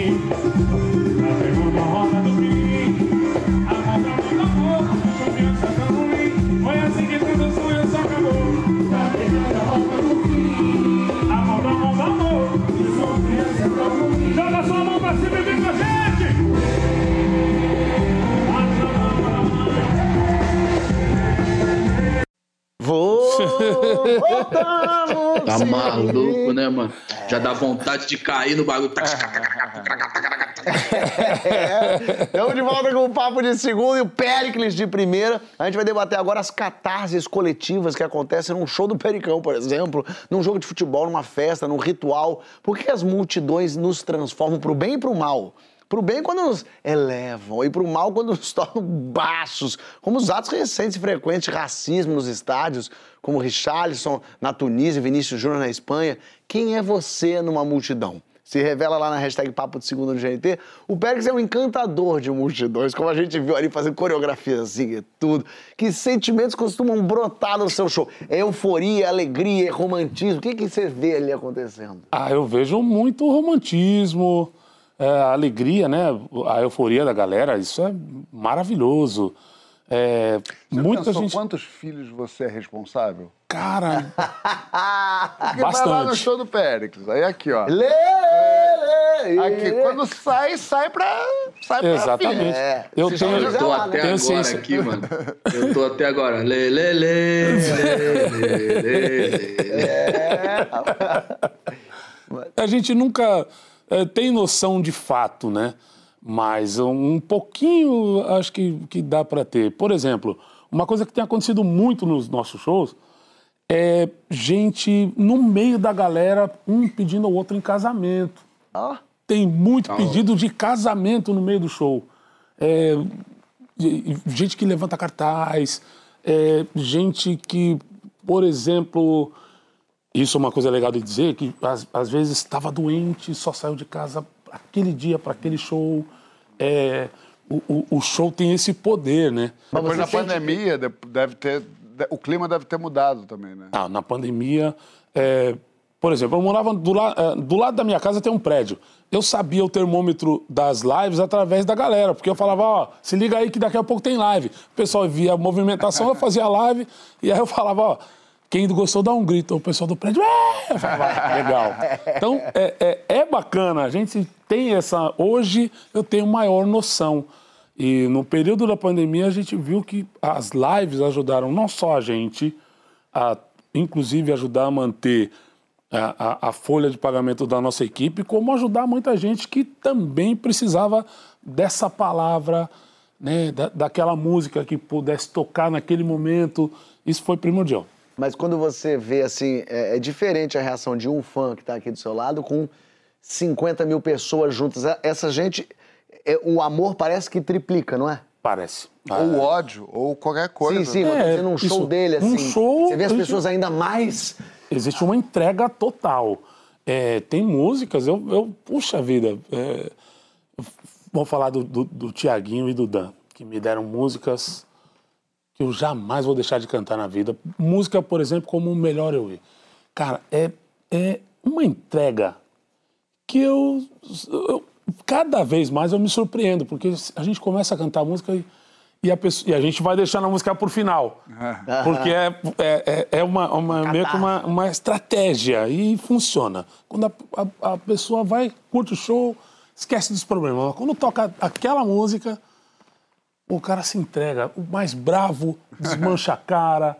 Voltamos! Tá maluco, né, mano? Já dá vontade de cair no bagulho. Estamos de volta com o Papo de Segundo e o Pericles de Primeira. A gente vai debater agora as catarses coletivas que acontecem num show do Pericão, por exemplo, num jogo de futebol, numa festa, num ritual. Por que as multidões nos transformam pro bem e pro mal? Pro bem quando nos elevam e pro mal quando nos tornam baixos, como os atos recentes e frequentes de racismo nos estádios, como Richarlison na Tunísia Vinícius Júnior na Espanha. Quem é você numa multidão? Se revela lá na hashtag Papo de Segunda no GNT. O Pérez é um encantador de multidões, como a gente viu ali fazendo coreografias assim e tudo. Que sentimentos costumam brotar no seu show? É euforia, alegria, é romantismo? O que, que você vê ali acontecendo? Ah, eu vejo muito romantismo, é, a alegria, né? A euforia da galera, isso é maravilhoso. É, Você muita pensou gente. quantos filhos você é responsável? Cara, Porque vai lá no Bastante. show do Péricles. Aí aqui, ó. Lê, lê, lê. Aqui, quando sai, sai pra. Sai pra exatamente. filha. É, Eu tenho, Eu tô lá, até né? tenho agora ciência. aqui, mano. Eu tô até agora. Lê, lê, lê, lê, lê, lê, lê. A gente nunca eh, tem noção de fato, né? Mas um, um pouquinho acho que, que dá para ter. Por exemplo, uma coisa que tem acontecido muito nos nossos shows é gente no meio da galera, um pedindo ao outro em casamento. Ó. Tem muito pedido de casamento no meio do show. É, gente que levanta cartaz, é, gente que, por exemplo, isso é uma coisa legal de dizer, que às, às vezes estava doente, só saiu de casa aquele dia, para aquele show. É, o, o- o show tem esse poder, né? Depois da pandemia, de- deve ter, o clima deve ter mudado também, né? Ah, na pandemia, é, por exemplo, eu morava do, la- é, do lado da minha casa tem um prédio. Eu sabia o termômetro das lives através da galera, porque eu falava, ó, se liga aí que daqui a pouco tem live. O pessoal via a movimentação, eu fazia a live, e aí eu falava, ó, quem gostou dá um grito, o pessoal do prédio, é! Eu falava, "Ah, legal. Então, é, é, é bacana, a gente tem essa. Hoje eu tenho maior noção. E no período da pandemia a gente viu que as lives ajudaram não só a gente, a inclusive ajudar a manter a, a- a folha de pagamento da nossa equipe, como ajudar muita gente que também precisava dessa palavra, né, da, daquela música que pudesse tocar naquele momento. Isso foi primordial. Mas quando você vê assim, é, é diferente a reação de um fã que está aqui do seu lado com 50 mil pessoas juntas. É- Essa gente, é, o amor parece que triplica, não é? Parece. Ou ódio, ou qualquer coisa. Sim, sim, mas tô dizendo um show dele, assim. Um show. Você vê as pessoas ainda mais. Existe uma entrega total. É, tem músicas, eu, eu puxa vida. é, vou falar do, do, do Tiaguinho e do Dan, que me deram músicas que eu jamais vou deixar de cantar na vida. Música, por exemplo, como o Melhor Eu Ir. Cara, é, é uma entrega que eu, eu- Cada vez mais eu me surpreendo, porque a gente começa a cantar música e, e a, pessoa- e a gente vai deixando a música por final. Porque é, é, é- é uma, uma- meio que uma, uma estratégia e funciona. Quando a, a- a pessoa vai, curte o show, esquece dos problemas. Mas Quando toca aquela música, o cara se entrega. O mais bravo desmancha a cara.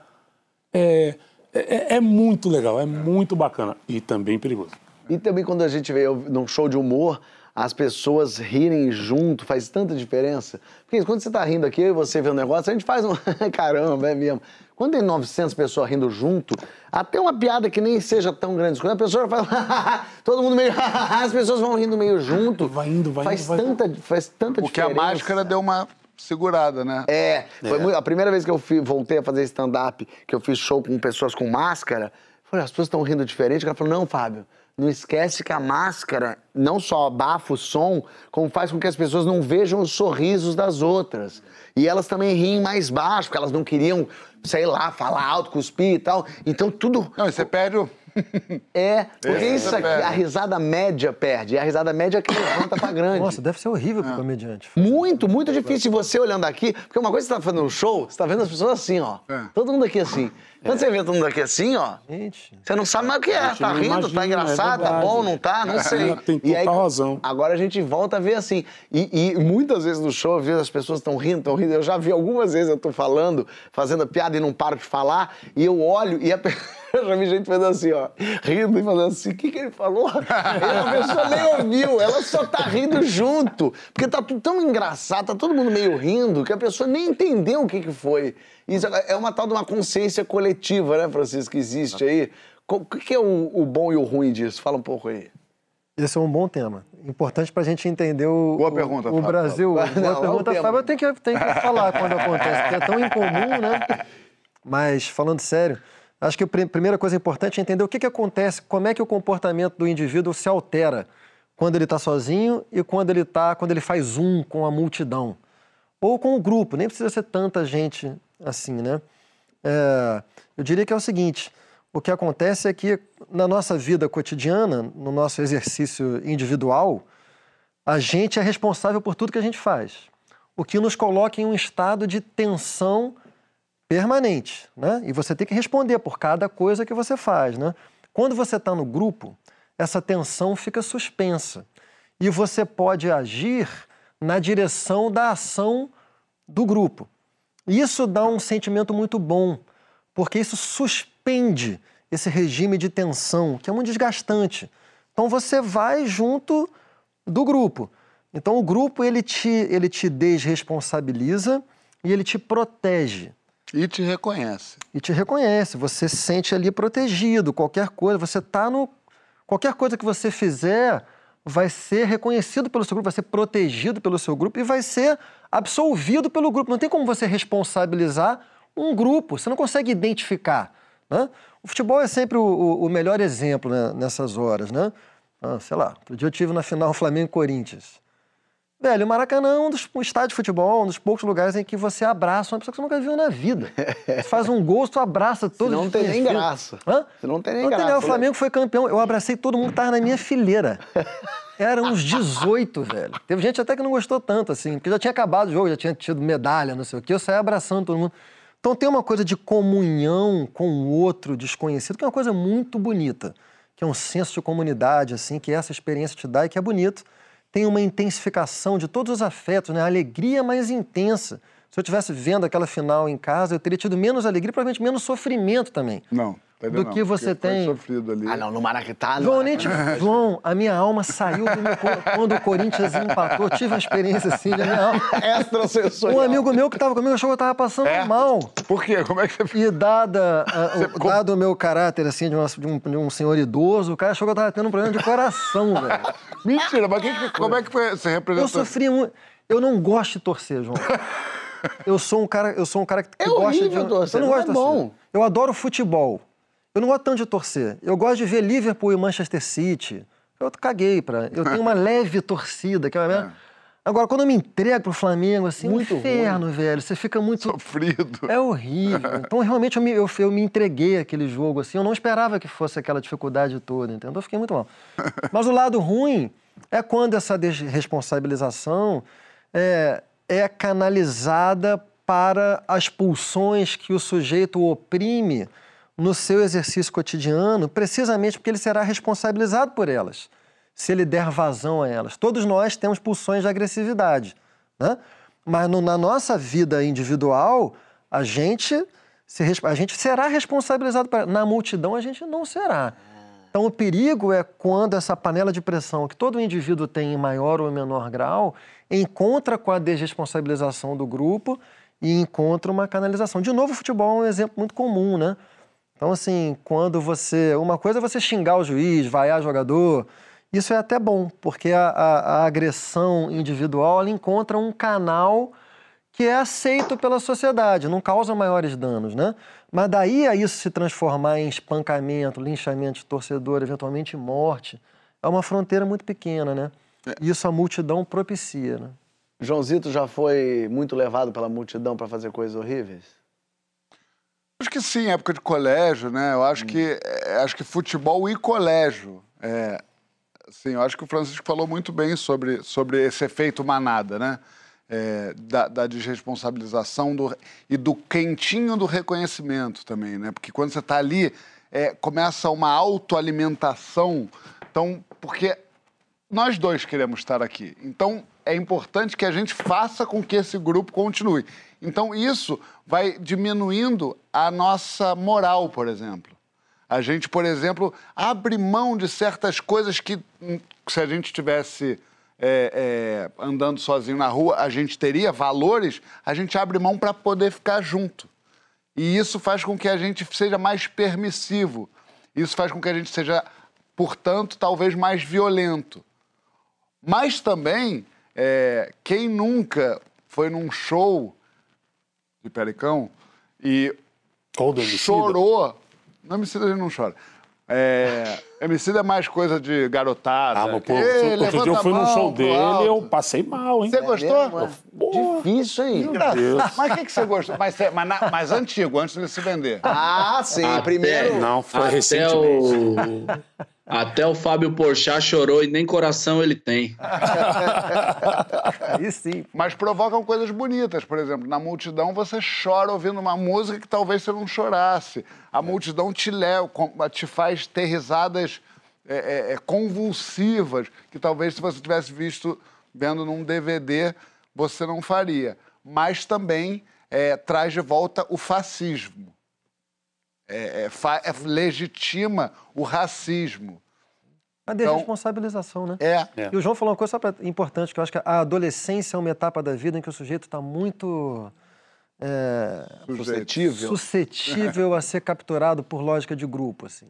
É, é, é muito legal, é muito bacana e também perigoso. E também quando a gente vê num show de humor, as pessoas rirem junto, faz tanta diferença. Porque quando você tá rindo aqui e você vê um negócio, a gente faz um. Caramba, é mesmo. Quando tem 900 pessoas rindo junto, até uma piada que nem seja tão grande, quando a pessoa faz. todo mundo meio. as pessoas vão rindo meio junto. Vai indo, vai faz indo, vai tanta, Faz tanta Porque a diferença. máscara deu uma segurada, né? É, foi muito- a primeira vez que eu fi- voltei a fazer stand-up, que eu fiz show com pessoas com máscara, falei, as pessoas estão rindo diferente. O cara falou, não, Fábio, não esquece que a máscara não só abafa o som, como faz com que as pessoas não vejam os sorrisos das outras. E elas também riem mais baixo, porque elas não queriam, sei lá, falar alto, cuspir e tal. Então tudo... Não, e você perde o... É, porque É, isso aqui, perde. a risada média perde. E a risada média é que levanta pra grande. Nossa, deve ser horrível pro comediante. Muito, muito difícil você olhando aqui, porque uma coisa que você tá fazendo um show, você tá vendo as pessoas assim, ó. É. Todo mundo aqui assim. Quando você vê todo mundo aqui assim, ó, Gente, você não sabe mais o que é. Tá rindo, imagina, tá engraçado, é tá bom, não tá? Não sei. Tem E aí, razão. Agora a gente volta a ver assim. E, e muitas vezes no show, eu vejo as pessoas estão rindo, estão rindo. Eu já vi algumas vezes eu tô falando, fazendo a piada e não paro de falar, e eu olho e a pe- Eu já vi gente fazendo assim, ó, rindo e fazendo assim, o que, que ele falou? A pessoa nem ouviu, ela só tá rindo junto. Porque tá tudo tão engraçado, tá todo mundo meio rindo, que a pessoa nem entendeu o que, que foi. Isso é uma tal de uma consciência coletiva, né, Francisco, que existe aí. O que, que é o, o bom e o ruim disso? Fala um pouco aí. esse é um bom tema. Importante pra gente entender o, Boa o- pergunta, o Fábio. Brasil. Não, Boa é o pergunta, tema. Fábio. Eu tenho que, tenho que falar quando acontece, porque é tão incomum, né? Mas, falando sério, acho que a pri- primeira coisa importante é entender o que, que acontece, como é que o comportamento do indivíduo se altera quando ele está sozinho e quando ele tá, quando ele faz um com a multidão. Ou com o grupo, nem precisa ser tanta gente assim, né? É, eu diria que é o seguinte: o que acontece é que na nossa vida cotidiana, no nosso exercício individual, a gente é responsável por tudo que a gente faz. O que nos coloca em um estado de tensão permanente, né? E você tem que responder por cada coisa que você faz, né? Quando você está no grupo, essa tensão fica suspensa e você pode agir na direção da ação do grupo. Isso dá um sentimento muito bom, porque isso suspende esse regime de tensão, que é muito desgastante. Então você vai junto do grupo. Então o grupo ele te, ele te desresponsabiliza e ele te protege E te reconhece. e te reconhece. Você se sente ali protegido. Qualquer coisa, você tá no. Qualquer coisa que você fizer vai ser reconhecido pelo seu grupo, vai ser protegido pelo seu grupo e vai ser absolvido pelo grupo. Não tem como você responsabilizar um grupo, você não consegue identificar. Né? O futebol é sempre o, o- melhor exemplo né, nessas horas. Né? Ah, sei lá, outro dia eu tive na final Flamengo e Corinthians. Velho, o Maracanã é um, dos, um estádio de futebol, um dos poucos lugares em que você abraça uma pessoa que você nunca viu na vida. Você faz um gol, tu abraça todos Senão não os tem nem graça. Hã? Senão não tem nem Não tem graça, O né? Flamengo foi campeão. Eu abracei todo mundo que tava na minha fileira. Eram uns 18, velho. Teve gente até que não gostou tanto, assim, porque já tinha acabado o jogo, já tinha tido medalha, não sei o quê. Eu saí abraçando todo mundo. Então tem uma coisa de comunhão com o outro desconhecido, que é uma coisa muito bonita, que é um senso de comunidade, assim, que essa experiência te dá e que é bonito. Tem uma intensificação de todos os afetos, né? A alegria mais intensa. Se eu estivesse vendo aquela final em casa, eu teria tido menos alegria, provavelmente menos sofrimento também. Não, Do não, que você tem. sofrido ali. Ah, não, no Maracanã. João, nem te... João, a minha alma saiu do meu corpo quando o Corinthians empatou. Eu tive uma experiência assim, da minha alma. Extrasensorial. Um amigo meu que estava comigo achou que eu estava passando É? mal. Por quê? Como é que você E dada, a- o- ficou- dado o meu caráter, assim, de, uma- de um, de um senhor idoso, o cara achou que eu estava tendo um problema de coração, velho. Mentira, mas que- como é que foi? Você Eu representou? sofri muito. Eu não gosto de torcer, João. Eu sou um cara, eu sou um cara que, que É gosta horrível de. torcer, eu não não gosto é de torcer. bom. Eu adoro futebol. Eu não gosto tanto de torcer. Eu gosto de ver Liverpool e Manchester City. Eu caguei pra. Eu tenho uma leve torcida, que é uma... Agora, quando eu me entrego pro Flamengo, assim, muito um inferno, velho. Você fica muito. Sofrido. É horrível. Então, realmente, eu me, eu, eu me entreguei àquele jogo, assim. Eu não esperava que fosse aquela dificuldade toda, entendeu? Eu fiquei muito mal. Mas o lado ruim é quando essa desresponsabilização é, é canalizada para as pulsões que o sujeito oprime no seu exercício cotidiano, precisamente porque ele será responsabilizado por elas, se ele der vazão a elas. Todos nós temos pulsões de agressividade, né? Mas no- na nossa vida individual, a gente, se a gente será responsabilizado. Por... Na multidão, a gente não será. Então, o perigo é quando essa panela de pressão que todo indivíduo tem em maior ou menor grau encontra com a desresponsabilização do grupo e encontra uma canalização. De novo, o futebol é um exemplo muito comum, né? Então, assim, quando você. Uma coisa é você xingar o juiz, vaiar jogador. Isso é até bom, porque a, a- a agressão individual ela encontra um canal que é aceito pela sociedade, não causa maiores danos, né? Mas daí a isso se transformar em espancamento, linchamento de torcedor, eventualmente morte, é uma fronteira muito pequena, né? Isso a multidão propicia, né? Joãozito já foi muito levado pela multidão para fazer coisas horríveis? Acho que sim, época de colégio, né? Eu acho que é, acho que futebol e colégio. É, assim, eu acho que o Francisco falou muito bem sobre, sobre esse efeito manada, né? É, da, da desresponsabilização do, e do quentinho do reconhecimento também, né? Porque quando você está ali, é, começa uma autoalimentação. Então, porque nós dois queremos estar aqui. Então, é importante que a gente faça com que esse grupo continue. Então, isso vai diminuindo a nossa moral, por exemplo. A gente, por exemplo, abre mão de certas coisas que, hum, se a gente tivesse é, é, andando sozinho na rua, a gente teria valores, a gente abre mão para poder ficar junto. E isso faz com que a gente seja mais permissivo. Isso faz com que a gente seja, portanto, talvez mais violento. Mas também, é, quem nunca foi num show de Pericão e Ou chorou. No Emicida a gente não chora. É, Emicida é mais coisa de garotada. Ah, mas, pô, outro dia eu fui num show dele alto. eu passei mal, hein? Você gostou? Mesmo, é? Difícil, hein? Deus. Mas o que, que você gostou? Mas, mas, na- mas antigo, antes de se vender. Ah, sim. Até- Primeiro. Não, foi Até recentemente. o, até o Fábio Porchat chorou e nem coração ele tem. Aí sim. Mas provocam coisas bonitas. Por exemplo, na multidão você chora ouvindo uma música que talvez você não chorasse. A multidão te leva, te faz ter risadas é, é, é, convulsivas que talvez se você tivesse visto vendo num DVD você não faria. Mas também é, traz de volta o fascismo. É, é, fa- é, legitima o racismo. A desresponsabilização, né? É. É. E o João falou uma coisa só pra- importante, que eu acho que a adolescência é uma etapa da vida em que o sujeito está muito é, Suscetível. suscetível a ser capturado por lógica de grupo, assim.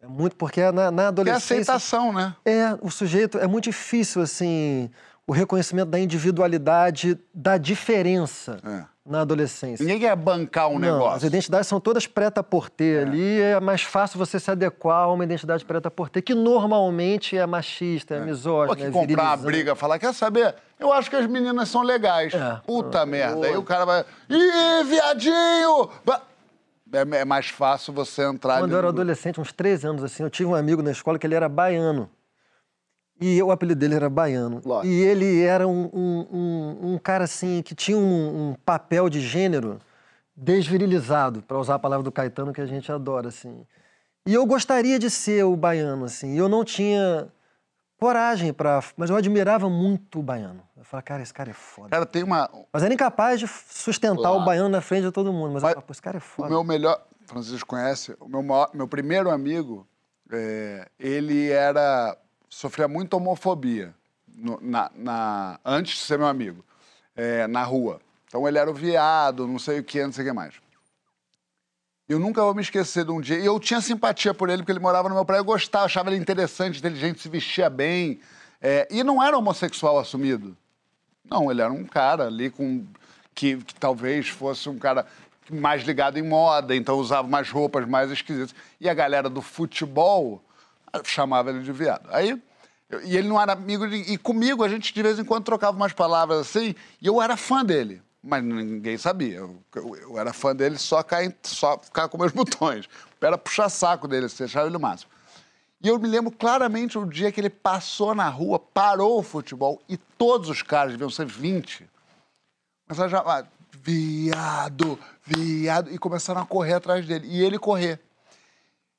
É muito porque na, na Que é adolescência aceitação, né? é o sujeito é muito difícil assim o reconhecimento da individualidade da diferença. É. na adolescência. Ninguém quer bancar um Não, as negócio. identidades são todas preta por ter ali, é mais fácil você se adequar a uma identidade preta por ter, que normalmente é machista, é, Pô, misógina, que é comprar uma virilizante. briga, falar, quer saber? Eu acho que as meninas são legais. É. Puta merda. Aí o cara vai. Ih, viadinho! É, é mais fácil você entrar Quando ali eu era no- adolescente, uns 13 anos assim, eu tive um amigo na escola que ele era baiano. E o apelido dele era Baiano. Lógico. E ele era um, um- um- cara assim que tinha um, um papel de gênero desvirilizado, para usar a palavra do Caetano que a gente adora assim. E eu gostaria de ser o baiano assim. E eu não tinha coragem para, mas eu admirava muito o baiano. Eu falava, cara, esse cara é foda. Cara, tem uma. Mas era incapaz de sustentar Claro. o baiano na frente de todo mundo. Mas, eu Mas falava, pô, esse cara é O foda. meu melhor. Francisco conhece? O meu, maior- meu primeiro amigo, é, ele era. Sofria muita homofobia no- na, na- antes de ser meu amigo, é, na rua. Então ele era o viado, não sei o que, não sei o que mais. Eu nunca vou me esquecer de um dia. E eu tinha simpatia por ele, porque ele morava no meu prédio. Eu gostava, achava ele interessante, inteligente, se vestia bem. É, e não era homossexual assumido. Não, ele era um cara ali com. Que, que talvez fosse um cara mais ligado em moda, então usava umas roupas mais esquisitas. E a galera do futebol chamava ele de viado. Aí. eu- E ele não era amigo de. E comigo a gente de vez em quando trocava umas palavras assim, e eu era fã dele. Mas ninguém sabia. Eu, eu- eu era fã dele só, cair, só ficar com meus botões. Era puxar saco dele, você achava ele o máximo. E eu me lembro claramente o dia que ele passou na rua, parou o futebol e todos os caras, deviam ser 20, começaram a chamar, viado, viado, e começaram a correr atrás dele. E ele correr.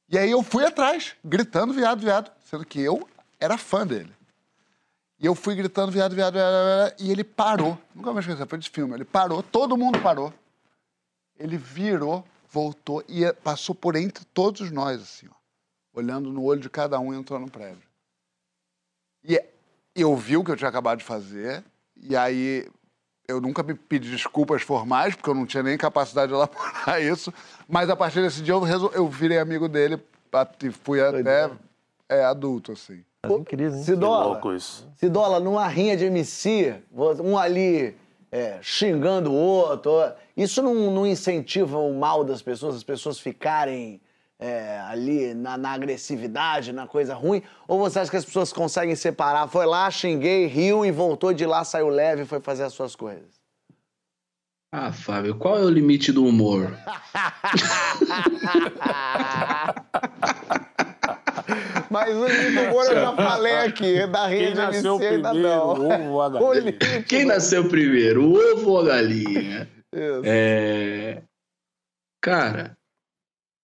E aí eu fui atrás, gritando viado, viado, sendo que eu era fã dele. E eu fui gritando viado, viado, viado, e ele parou. Nunca mais esqueci, foi de filme. Ele parou, todo mundo parou. Ele virou, voltou e passou por entre todos nós, assim, ó olhando no olho de cada um e entrou no prédio. E eu vi o que eu tinha acabado de fazer, e aí eu nunca me pedi desculpas formais, porque eu não tinha nem capacidade de elaborar isso, mas a partir desse dia eu, resol... eu virei amigo dele e fui até é, adulto, assim. É incrível, hein? Sidola, louco isso. Sidola, numa rinha de MC, um ali é, xingando o outro, isso não, não incentiva o mal das pessoas, as pessoas ficarem é, ali na, na agressividade, na coisa ruim? Ou você acha que as pessoas conseguem separar? Foi lá, xinguei, riu e voltou de lá, saiu leve e foi fazer as suas coisas? Ah, Fábio, qual é o limite do humor? Mas o limite do humor eu já falei aqui, da rinha Quem de MC nasceu ainda primeiro, não. o ovo ou a galinha? Quem nasceu primeiro, o ovo ou a galinha? Isso. É... Cara,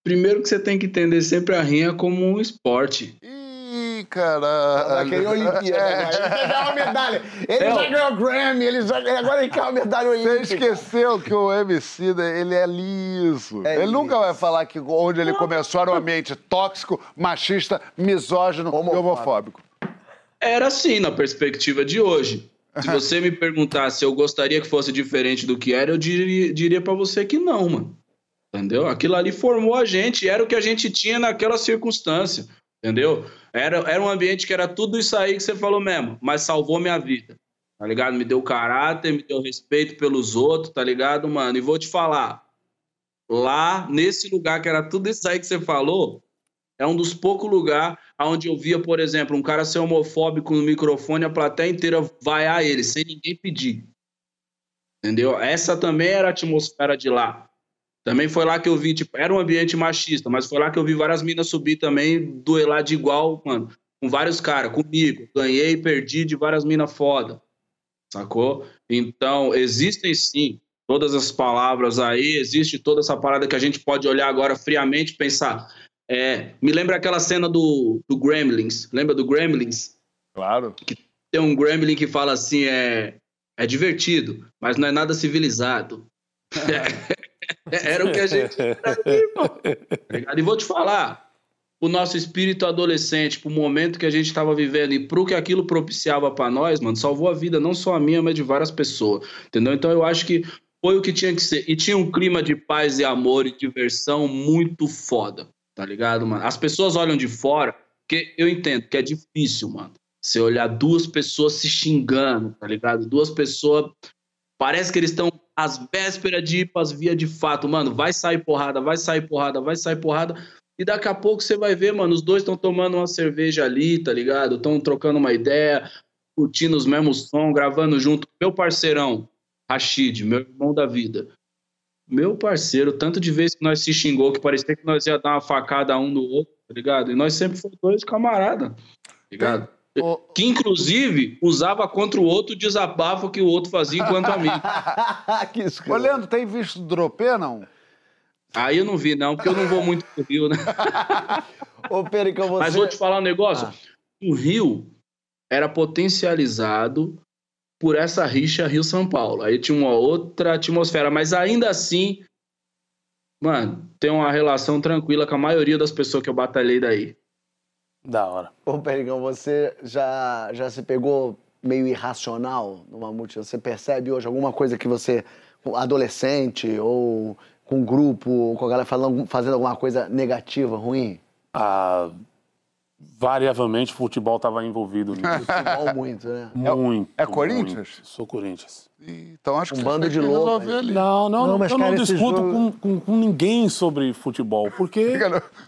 primeiro que você tem que entender sempre a rinha como um esporte. Ih, caralho. Daquele Olimpíada, É. Ele ganhar uma medalha. Ele É, já ganhou o Grammy, ele já... agora ele quer uma medalha Você olímpica. esqueceu que o MC, ele é liso. É ele liso. nunca vai falar que onde ele começou era um ambiente tóxico, machista, misógino e Homofóbico. homofóbico. Era assim na perspectiva de hoje. Se você me perguntasse se eu gostaria que fosse diferente do que era, eu diria, diria para você que não, mano. Entendeu? Aquilo ali formou a gente, era o que a gente tinha naquela circunstância. Entendeu? Era, era um ambiente que era tudo isso aí que você falou mesmo, mas salvou minha vida. Tá ligado? Me deu caráter, me deu respeito pelos outros, tá ligado, mano? E vou te falar, lá nesse lugar que era tudo isso aí que você falou, é um dos poucos lugares onde eu via, por exemplo, um cara ser homofóbico no microfone, a plateia inteira vaiar ele, sem ninguém pedir. Entendeu? Essa também era a atmosfera de lá. Também foi lá que eu vi, tipo, era um ambiente machista, mas foi lá que eu vi várias minas subir também, duelar de igual, mano, com vários caras, comigo. Ganhei e perdi de várias minas foda. Sacou? Então, existem sim todas as palavras aí, existe toda essa parada que a gente pode olhar agora friamente e pensar. É, me lembra aquela cena do, do Gremlins. Lembra do Gremlins? Claro. Tem um Gremlin que fala assim: é, é divertido, mas não é nada civilizado. Era o que a gente irmão. Tá? E vou te falar, o nosso espírito adolescente, pro momento que a gente estava vivendo e pro que aquilo propiciava para nós, mano, salvou a vida não só a minha, mas de várias pessoas, entendeu? Então eu acho que foi o que tinha que ser. E tinha um clima de paz e amor e diversão muito foda, tá ligado, mano? As pessoas olham de fora, porque eu entendo que é difícil, mano. Você olhar duas pessoas se xingando, tá ligado? Duas pessoas. Parece que eles estão às vésperas de ir pras vias de fato, mano, vai sair porrada, vai sair porrada, vai sair porrada. E daqui a pouco você vai ver, mano, os dois estão tomando uma cerveja ali, tá ligado? Estão trocando uma ideia, curtindo os mesmos sons, gravando junto. Meu parceirão, Rashid, meu irmão da vida. Meu parceiro, tanto de vez que nós se xingou que parecia que nós ia dar uma facada um no outro, tá ligado? E nós sempre fomos dois camarada, tá ligado? Que inclusive usava contra o outro o desabafo que o outro fazia enquanto amigo. que Ô, Leandro, tem visto dropê, não? Aí eu não vi, não, porque eu não vou muito pro Rio, né? Ô, Pericão, você... Mas vou te falar um negócio. Ah. O Rio era potencializado por essa rixa Rio-São Paulo. Aí tinha uma outra atmosfera, mas ainda assim, mano, tem uma relação tranquila com a maioria das pessoas que eu batalhei daí. Da hora. Ô, Perigão, você já, já se pegou meio irracional numa multidão? Você percebe hoje alguma coisa que você, adolescente ou com um grupo, ou com a galera falando, fazendo alguma coisa negativa, ruim? Ah, variavelmente, futebol estava envolvido nisso. Futebol muito, né? Muito. é Corinthians? muito. Sou Corinthians. Então acho que Um bando de louco. Não, não, Não, não mas, eu cara, não discuto jogo- com, com, com ninguém sobre futebol, porque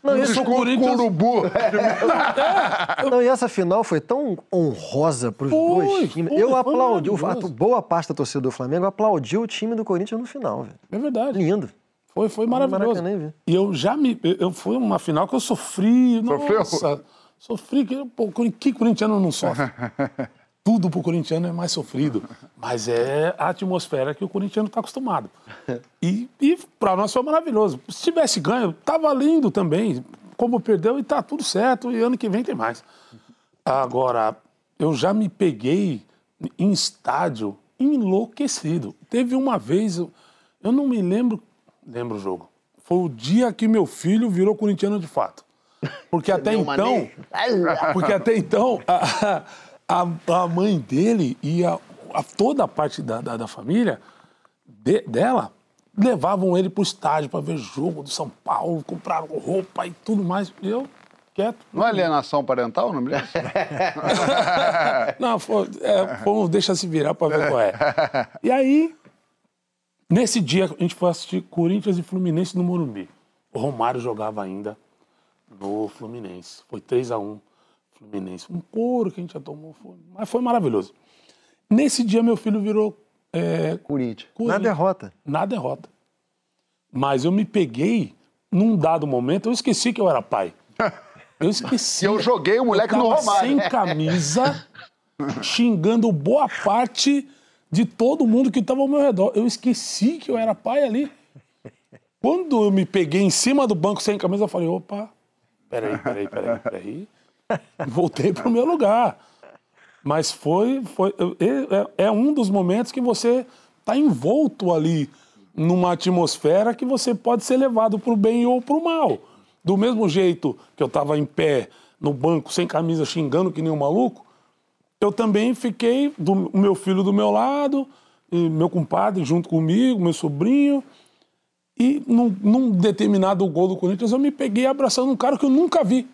Não, isso discurso Corinthians- com urubu. Não, e essa final foi tão honrosa para os dois times. foi, eu aplaudi, a boa parte da torcida do Flamengo aplaudiu o time do Corinthians no final, velho. é verdade. Lindo. Foi, foi maravilhoso. Maracanã? E eu já me. Eu, eu- foi uma final que eu sofri. Sofreu? Nossa, sofri. Que, pô, que corintiano não sofre? Tudo pro corintiano é mais sofrido. Mas é a atmosfera que o corintiano está acostumado. E, e para nós foi maravilhoso. Se tivesse ganho, tava lindo também. Como perdeu, e tá tudo certo. E ano que vem tem mais. Agora, eu já me peguei em estádio enlouquecido. Teve uma vez, eu não me lembro, lembro o jogo. Foi o dia que meu filho virou corintiano de fato. Porque até então, porque até então a, a, a mãe dele e a, a- toda a parte da, da, da família de- dela levavam ele pro estádio para ver jogo do São Paulo, compraram roupa e tudo mais. Eu quieto. Não é alienação parental, não me lembro? Não, foi, é, foi deixa se virar pra ver qual é. E aí, nesse dia, a gente foi assistir Corinthians e Fluminense no Morumbi. O Romário jogava ainda no Fluminense. Foi 3 a 1 Fluminense. Um couro que a gente já tomou, foi- mas foi maravilhoso. Nesse dia, meu filho virou é, Corinthians. Na derrota. Na derrota. Mas eu me peguei, num dado momento, eu esqueci que eu era pai. Eu esqueci. Eu joguei o moleque eu no Romário. sem camisa, xingando boa parte de todo mundo que estava ao meu redor. Eu esqueci que eu era pai ali. Quando eu me peguei em cima do banco sem camisa, eu falei, opa, peraí, peraí, peraí, peraí. Voltei pro meu lugar. Mas foi, foi é, é um dos momentos que você está envolto ali numa atmosfera que você pode ser levado para o bem ou para o mal. Do mesmo jeito que eu estava em pé no banco sem camisa xingando que nem um maluco, eu também fiquei do o meu filho do meu lado, meu compadre junto comigo, meu sobrinho. E num, num determinado gol do Corinthians eu me peguei abraçando um cara que eu nunca vi.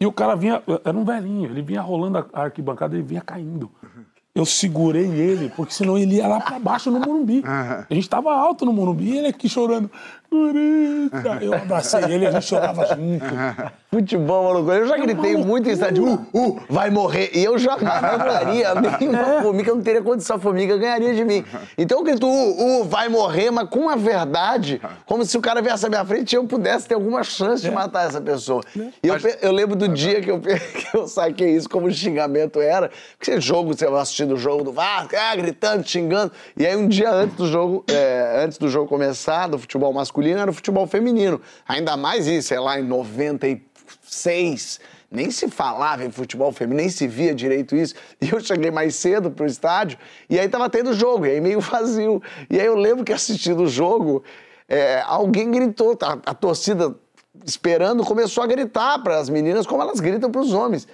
E o cara vinha, era um velhinho, ele vinha rolando a arquibancada e vinha caindo. Eu segurei ele, porque senão ele ia lá pra baixo no Morumbi. A gente tava alto no Morumbi e ele aqui chorando. Corinthians! Eu abracei ele e a gente chorava junto. Futebol, maluco. Eu já gritei muito em estádio, uh, uh, vai morrer. E eu jamais ganharia. Nenhuma formiga, eu não teria condição. A formiga ganharia de mim. Então eu grito, uh, uh, vai morrer, mas com a verdade, como se o cara viesse à minha frente e eu pudesse ter alguma chance de matar essa pessoa. E eu, eu lembro do dia que eu, que eu saquei isso como xingamento era. Porque você jogo, você vai assistindo o jogo do Vasco, ah, gritando, xingando. E aí um dia antes do jogo, é, antes do jogo começar, do futebol masculino, era o futebol feminino. Ainda mais isso, sei lá, em 96. Nem se falava em futebol feminino, nem se via direito isso. E eu cheguei mais cedo pro estádio, e aí tava tendo jogo, e aí meio vazio. E aí eu lembro que assistindo o jogo, é, alguém gritou, tá, a torcida esperando começou a gritar para as meninas como elas gritam para os homens.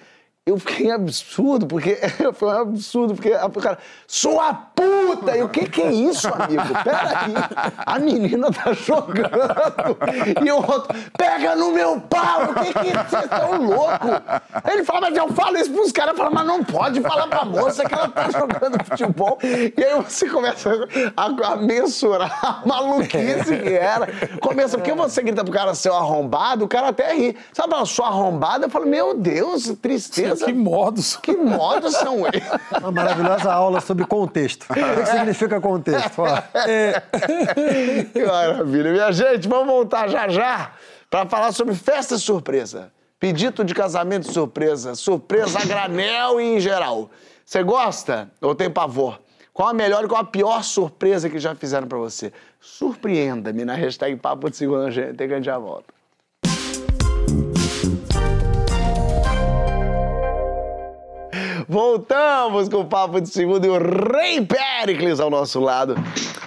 Eu fiquei absurdo, porque foi um absurdo, porque o cara, sua puta! E o que que é isso, amigo? Peraí, a menina tá jogando. E o outro, pega no meu pau! O que que vocês estão loucos? Ele fala, mas eu falo isso pros caras. Fala, mas não pode falar pra moça que ela tá jogando futebol. E aí você começa a, a mensurar a maluquice que era. Começa, porque você grita pro cara seu arrombado, o cara até ri. Sabe, eu sou arrombado? Eu falo, meu Deus, tristeza. Que modos. Que modos são eles? Uma maravilhosa aula sobre contexto. O que, que significa contexto? Ó, Que maravilha. Minha gente, vamos voltar já já para falar sobre festa surpresa. Pedido de casamento surpresa, surpresa a granel e em geral. Você gosta ou tem pavor? Qual a melhor e qual a pior surpresa que já fizeram para você? Surpreenda-me na hashtag Papo de Segunda, gente. Tem que a gente já volta. Voltamos com o Papo de Segundo e o Rei Péricles ao nosso lado.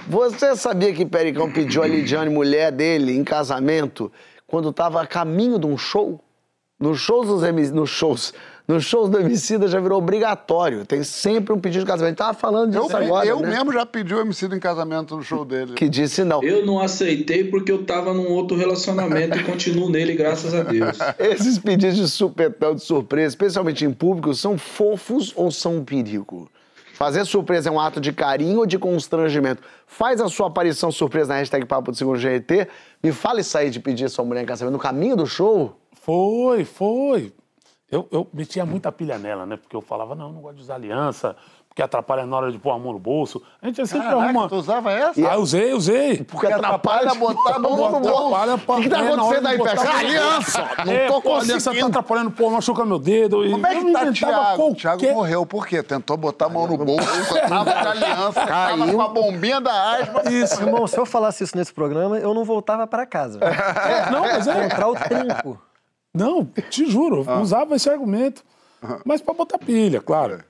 Você sabia que Pericão pediu a Lidiane, mulher dele, em casamento, quando estava a caminho de um show? Nos shows dos nos shows, nos shows do Emicida já virou obrigatório. Tem sempre um pedido de casamento. Tava falando Eu, disso agora, eu né? mesmo já pedi o MC em casamento no show dele. Que disse não. Eu não aceitei porque eu tava num outro relacionamento e continuo nele, graças a Deus. Esses pedidos de supetão de surpresa, especialmente em público, são fofos ou são um perigo? Fazer surpresa é um ato de carinho ou de constrangimento? Faz a sua aparição surpresa na hashtag Papo do Segundo GT. Me fala isso aí de pedir sua mulher em casamento no caminho do show. Foi, foi. Eu, eu metia muita pilha nela, né? Porque eu falava, não, não gosto de usar aliança, porque atrapalha na hora de pôr a mão no bolso. A gente sempre Caraca, arruma. tu usava essa? Ah, usei, usei. Porque atrapalha botar a mão no bolso. Atrapalha pra- O que que tá é, acontecendo aí, mão- Aliança! Não É, tô pô, a aliança tá conseguindo. atrapalhando, pô, machuca meu dedo. e Como é eu que tá inventava Thiago? qualquer- Thiago morreu por quê? Tentou botar a mão no bolso, tava de aliança, tava com a bombinha da asma. Isso. irmão, se eu falasse isso nesse programa, eu não voltava pra casa. Não, mas é. Encontrar o trinco. Não, te juro, eu usava esse argumento. Mas pra botar pilha, claro.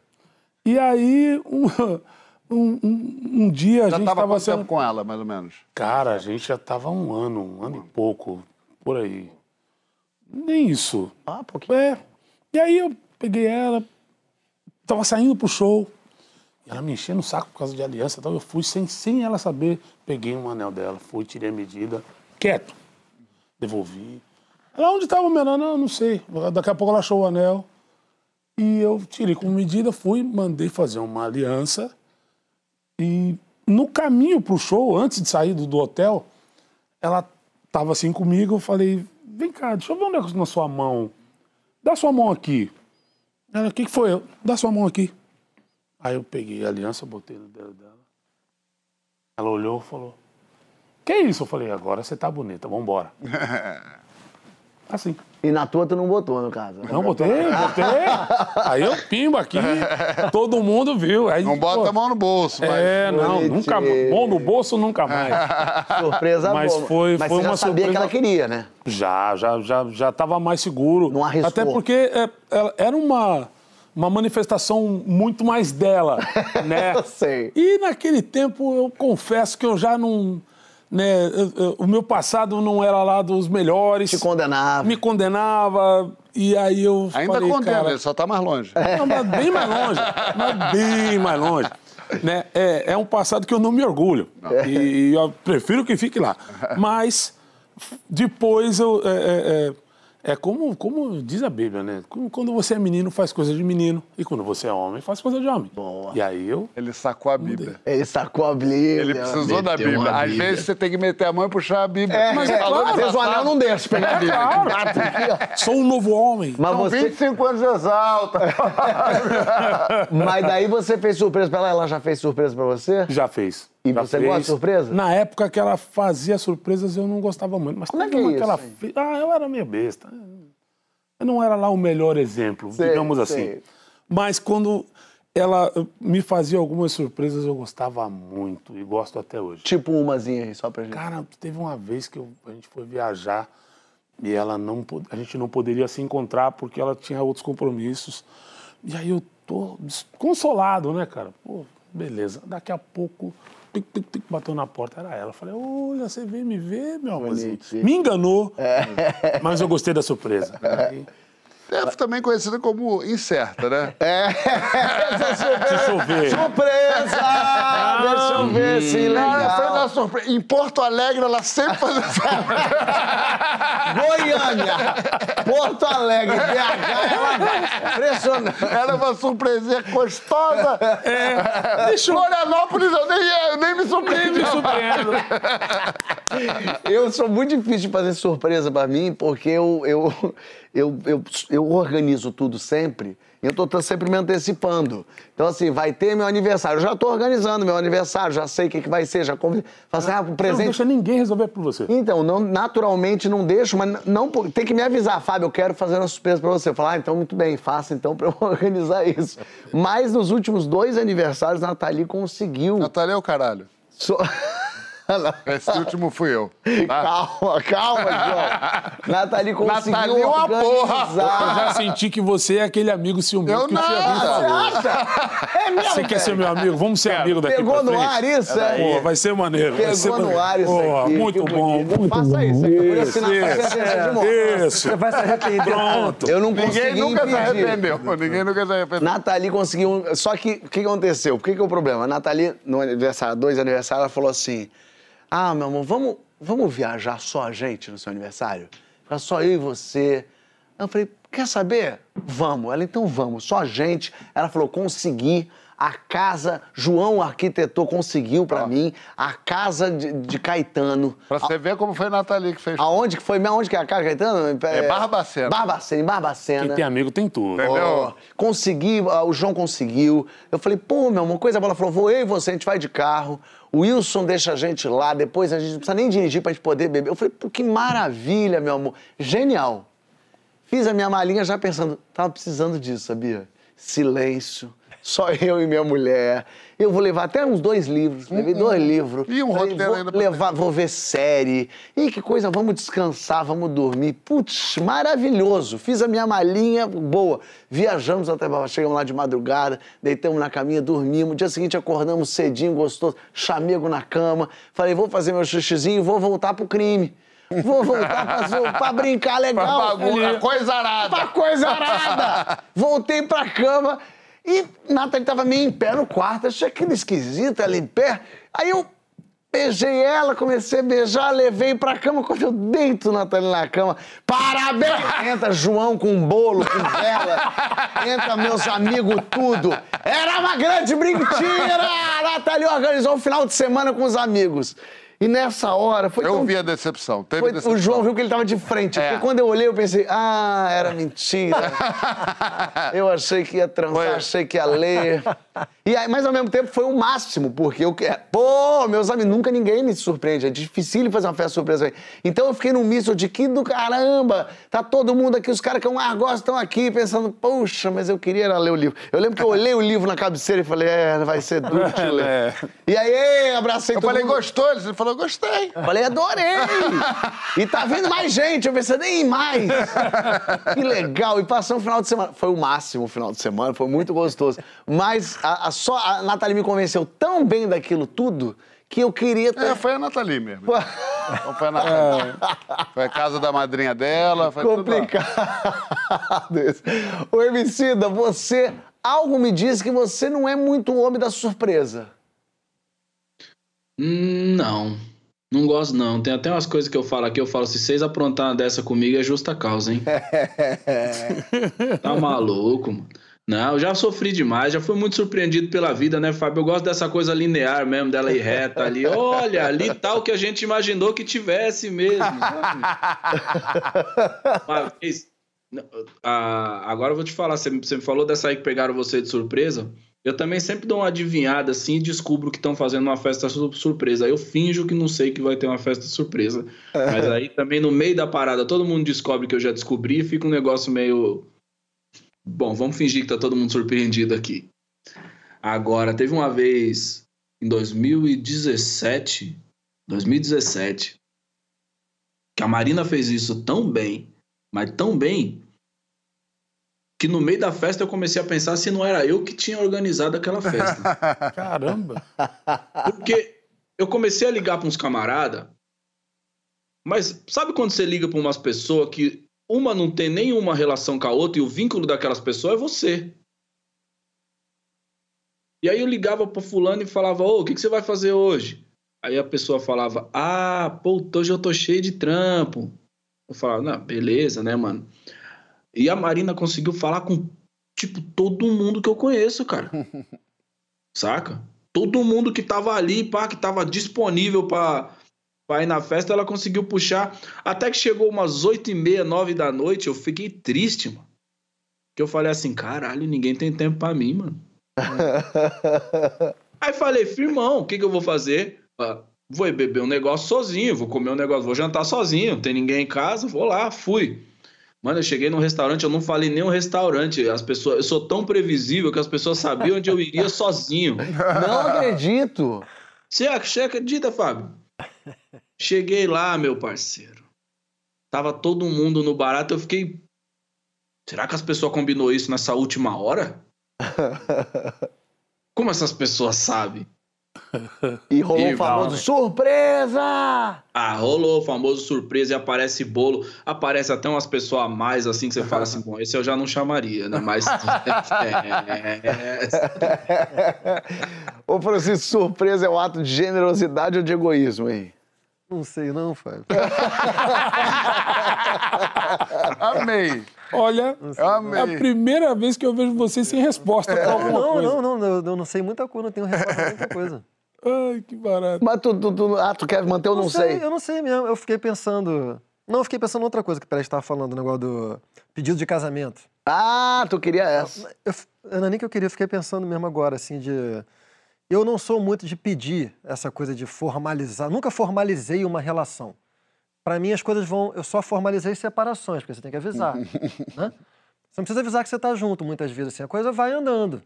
E aí, um, um, um- um dia a Já gente tava sendo. tempo com ela, mais ou menos? Cara, a gente já tava um ano, um ano e pouco, por aí. Nem isso. Ah, pouquinho. É. E aí eu peguei ela, tava saindo pro show. E ela me enchendo o saco por causa de aliança. Então eu fui sem, sem ela saber. Peguei um anel dela, fui, tirei a medida, quieto. Devolvi. Ela, onde tava o meu anel? Não, não sei. Daqui a pouco ela achou o anel. E eu tirei com medida, fui, mandei fazer uma aliança. E no caminho pro show, antes de sair do, do hotel, ela tava assim comigo, eu falei, vem cá, deixa eu ver um negócio na sua mão. Dá sua mão aqui. Ela, o que, que foi? Eu, Dá sua mão aqui. Aí eu peguei a aliança, botei no dedo dela. Ela olhou e falou, que isso? Eu falei, agora você tá bonita, vambora. Assim. E na tua tu não botou, no caso. Não, botei, botei. Aí eu pimba aqui, todo mundo viu. Aí, Não bota pô, a mão no bolso, mas... É, não, Bonitinho. nunca Mão no bolso, nunca mais. Surpresa Mas boa. foi- Mas foi você já uma sabia que surpresa- ela queria, né? Já, já, já, já tava mais seguro. Não arriscou. Até porque é, era uma, uma manifestação muito mais dela, né? Eu sei. E naquele tempo eu confesso que eu já não. Né, eu- eu- o meu passado não era lá dos melhores. Te condenava. Me condenava. E aí eu Ainda falei, condena, cara, ele só tá mais longe. não, mas bem mais longe. Mas bem mais longe. Né? É, é um passado que eu não me orgulho. E eu prefiro que fique lá. Mas depois eu. É, é, é- é como, como diz a Bíblia, né? Quando você é menino, faz coisa de menino. E quando você é homem, faz coisa de homem. Boa. E aí eu. Ele sacou a Bíblia. Ele sacou a Bíblia. Ele precisou da Bíblia. uma Às Bíblia. vezes você tem que meter a mão e puxar a Bíblia. É, Mas mas é claro. Às vezes o anel não deixa pegar a É Bíblia. claro. Sou um novo homem. Mas São você, 25 anos exalta. mas daí você fez surpresa pra ela, ela já fez surpresa pra você? Já fez. E Já você fez. gosta de surpresa? Na época que ela fazia surpresas, eu não gostava muito. Mas Como é que é isso, ela fez. Ah, eu era meio besta. Eu não era lá o melhor exemplo, Sei, digamos assim. sei. Mas quando ela me fazia algumas surpresas, eu gostava muito e gosto até hoje. Tipo umazinha aí, só pra gente. Cara, teve uma vez que eu- a gente foi viajar e ela não, a gente não poderia se encontrar porque ela tinha outros compromissos. E aí eu tô consolado, né, cara? Pô, beleza. Daqui a pouco, pic, bateu na porta, era ela. Eu falei, olha, você veio me ver, meu amorzinho. Me enganou, mas eu gostei da surpresa. Aí, É também conhecida como incerta, né? É, surpresa. eu ver. Surpresa! Deixa eu ver se Ela foi legal. na surpresa. Em Porto Alegre, ela sempre faz Goiânia, Porto Alegre, BH, ela vai. Impressionante. Ela é uma surpresinha gostosa. É. Deixa Florianópolis, eu nem, eu nem me surpreendi. Me surpreendo. Eu sou muito difícil de fazer surpresa pra mim, porque eu, eu, eu, eu, eu organizo tudo sempre. e Eu tô, tô sempre me antecipando. Então, assim, vai ter meu aniversário. Eu já tô organizando meu aniversário, já sei o que, que vai ser, já convido. Assim, ah, o Não presente. deixa ninguém resolver por você. Então, não, naturalmente não deixo, mas não tem que me avisar, Fábio, eu quero fazer uma surpresa pra você. Eu falo, ah, então muito bem, faça então pra eu organizar isso. Mas nos últimos dois aniversários, a Nathalie conseguiu. Natália é o caralho. So... Esse último fui eu. tá? Calma, calma, João. Nathalie conseguiu Nathalie é uma porra. Eu já organizar. senti que você é aquele amigo ciumento Eu que o não. Thiaguinho falou. É mesmo, Você quer ser meu amigo? Vamos ser amigo daqui Pegou pra no frente. ar isso, é? Pô, vai ser maneiro. vai ser Pegou no ar isso Pô, aqui. Muito bom, muito Faça bom. isso, é por isso Isso, morte. isso. Você vai se arrepender. Pronto. Eu não Ninguém consegui nunca se impedir. arrependeu. Ninguém nunca se arrependeu. Nathalie conseguiu. um- Só que o que aconteceu? Por que, que é o problema? A Nathalie, no aniversário, dois aniversários, ela falou assim: Ah, meu amor, vamos, vamos viajar só a gente no seu aniversário? Ficar só eu e você. Eu falei: Quer saber? Vamos. Ela, então vamos, só a gente. Ela falou: Consegui. A casa, João arquitetou, conseguiu pra mim. A casa de, de Caetano. Pra você ver como foi a Nathalie que fez. Aonde que foi? Aonde que é a casa, Caetano? É Barbacena. Barbacena, em Barbacena. Quem tem amigo tem tudo. Entendeu? Consegui, o João conseguiu. Eu falei, pô, meu amor, coisa boa. Ela falou, vou eu e você, a gente vai de carro. O Wilson deixa a gente lá, depois a gente não precisa nem dirigir pra gente poder beber. Eu falei, pô, que maravilha, meu amor. Genial. Fiz a minha malinha já pensando, tava precisando disso, sabia? Silêncio, só eu e minha mulher. Eu vou levar até uns dois livros, levei dois livros. E um roteiro vou ainda pra levar, vou ver série. E que coisa, vamos descansar, vamos dormir. Putz, maravilhoso. Fiz a minha malinha boa. Viajamos até chegamos lá de madrugada, deitamos na caminha, dormimos. Dia seguinte acordamos cedinho, gostoso, chamego na cama. Falei, vou fazer meu xixizinho e vou voltar pro crime. Vou voltar pra, pra brincar legal. Pra bagunça, coisa arada. Pra coisa arada. Voltei pra cama e Nathalie tava meio em pé no quarto. Achei aquilo esquisito, ela em pé. Aí eu beijei ela, comecei a beijar, levei pra cama. Quando eu deito Nathalie na cama, parabéns! Entra João com um bolo, com vela. Entra meus amigos, tudo. Era uma grande mentira! Nathalie organizou um final de semana com os amigos. E nessa hora foi Eu tão vi a decepção. Teve foi- decepção. o João viu que ele tava de frente. É. Porque quando eu olhei, eu pensei, ah, era mentira. eu achei que ia transar, Foi. achei que ia ler. E aí, mas ao mesmo tempo foi o máximo, porque eu. Pô, meus amigos, nunca ninguém me surpreende. É difícil fazer uma festa surpresa. aí. Então eu fiquei num misto de que do caramba, tá todo mundo aqui, os caras que eu mais gosto estão aqui, pensando, poxa, mas eu queria era ler o livro. Eu lembro que eu olhei o livro na cabeceira e falei, é, vai ser duro de ler. É. E aí, ei, abracei Eu todo falei, mundo. gostou? Ele falou, gostei. Falei, adorei! e tá vindo mais gente, eu pensei, nem mais! que legal! E passou um final de semana. Foi o máximo o final de semana, foi muito gostoso. Mas a, a- só a Nathalie me convenceu tão bem daquilo tudo que eu queria ter. É, foi a Nathalie mesmo. Então foi a Nathalie. Foi a casa da madrinha dela. Foi. Complicado isso. Ô, Emicida, você. Algo me diz que você não é muito o homem da surpresa. Hum, não. Não gosto, não. Tem até umas coisas que eu falo aqui. Eu falo, se vocês aprontar uma dessa comigo, é justa causa, hein? tá maluco, mano. Não, eu já sofri demais, já fui muito surpreendido pela vida, né, Fábio? Eu gosto dessa coisa linear mesmo, dela ir reta ali. Olha, ali tal que a gente imaginou que tivesse mesmo. vez, ah, agora eu vou te falar, você, você me falou dessa aí que pegaram você de surpresa. Eu também sempre dou uma adivinhada assim e descubro que estão fazendo uma festa sur- surpresa. Aí eu finjo que não sei que vai ter uma festa surpresa. Mas aí também no meio da parada todo mundo descobre que eu já descobri e fica um negócio meio. Bom, vamos fingir que tá todo mundo surpreendido aqui. Agora, teve uma vez em 2017, 2017, que a Marina fez isso tão bem, mas tão bem, que no meio da festa eu comecei a pensar se não era eu que tinha organizado aquela festa. Caramba. Porque eu comecei a ligar para uns camarada, mas sabe quando você liga para umas pessoas que uma não tem nenhuma relação com a outra e o vínculo daquelas pessoas é você. E aí eu ligava pro fulano e falava, ô, o que, que você vai fazer hoje? Aí a pessoa falava, ah, pô, hoje eu tô cheio de trampo. Eu falava, não, beleza, né, mano? E a Marina conseguiu falar com, tipo, todo mundo que eu conheço, cara. Saca? Todo mundo que tava ali, pá, que tava disponível pra, pra ir na festa, ela conseguiu puxar. Até que chegou umas oito e meia, nove da noite, eu fiquei triste, mano. Que eu falei assim, caralho, ninguém tem tempo pra mim, mano. Aí falei, firmão, o que, que eu vou fazer? Vou beber um negócio sozinho, vou comer um negócio, vou jantar sozinho, não tem ninguém em casa, vou lá, fui. Mano, eu cheguei num restaurante, eu não falei nem um restaurante. As pessoas, eu sou tão previsível que as pessoas sabiam onde eu iria sozinho. Não acredito. Você você acredita, Fábio? Cheguei lá, meu parceiro. Tava todo mundo no barato, eu fiquei. Será que as pessoas combinou isso nessa última hora? Como essas pessoas sabem? E rolou o famoso surpresa! Ah, rolou o famoso surpresa e aparece bolo. Aparece até umas pessoas a mais assim que você fala assim, bom, esse eu já não chamaria, né? Mas. Ô, Francisco, surpresa é um ato de generosidade ou de egoísmo, hein? Não sei não, Fábio. Amei. Olha, Eu é a amei. primeira vez que eu vejo você sem resposta pra alguma Não, coisa. não, não, eu, eu não sei muita coisa, não tenho resposta pra muita coisa. Ai, que barato. Mas tu, tu, tu- ah, tu quer manter ou não, sei? Eu não sei mesmo, eu fiquei pensando... Não, eu fiquei pensando em outra coisa que o Pérez estava falando, o negócio do pedido de casamento. Ah, tu queria essa. Eu, não é nem que eu queria, eu fiquei pensando mesmo agora, assim, de... Eu não sou muito de pedir essa coisa de formalizar, nunca formalizei uma relação. Para mim, as coisas vão... Eu só formalizei separações, porque você tem que avisar, né? Você não precisa avisar que você está junto, muitas vezes, assim. A coisa vai andando,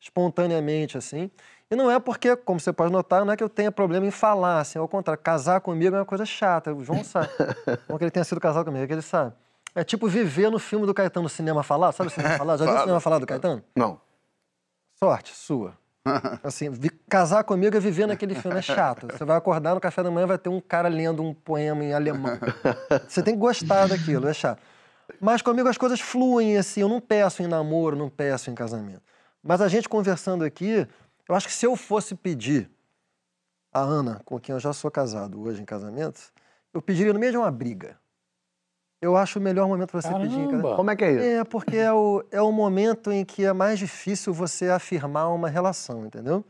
espontaneamente, assim. E não é porque, como você pode notar, não é que eu tenha problema em falar, assim. Ao contrário, casar comigo é uma coisa chata. O João sabe. Não que ele tenha sido casado comigo, é que ele sabe. É tipo viver no filme do Caetano, no cinema falar. Sabe o cinema falar? Já viu o cinema falar do Caetano? Não. Sorte, sua. Assim, casar comigo é viver naquele filme, é chato. Você vai acordar no café da manhã, vai ter um cara lendo um poema em alemão. Você tem que gostar daquilo, é chato. Mas comigo as coisas fluem, assim, eu não peço em namoro, não peço em casamento. Mas a gente conversando aqui, eu acho que se eu fosse pedir a Ana, com quem eu já sou casado hoje em casamento, eu pediria no meio de uma briga. Eu acho o melhor momento para você pedir em casamento. Caramba. Como é que é isso? É, porque é o, é o momento em que é mais difícil você afirmar uma relação, entendeu?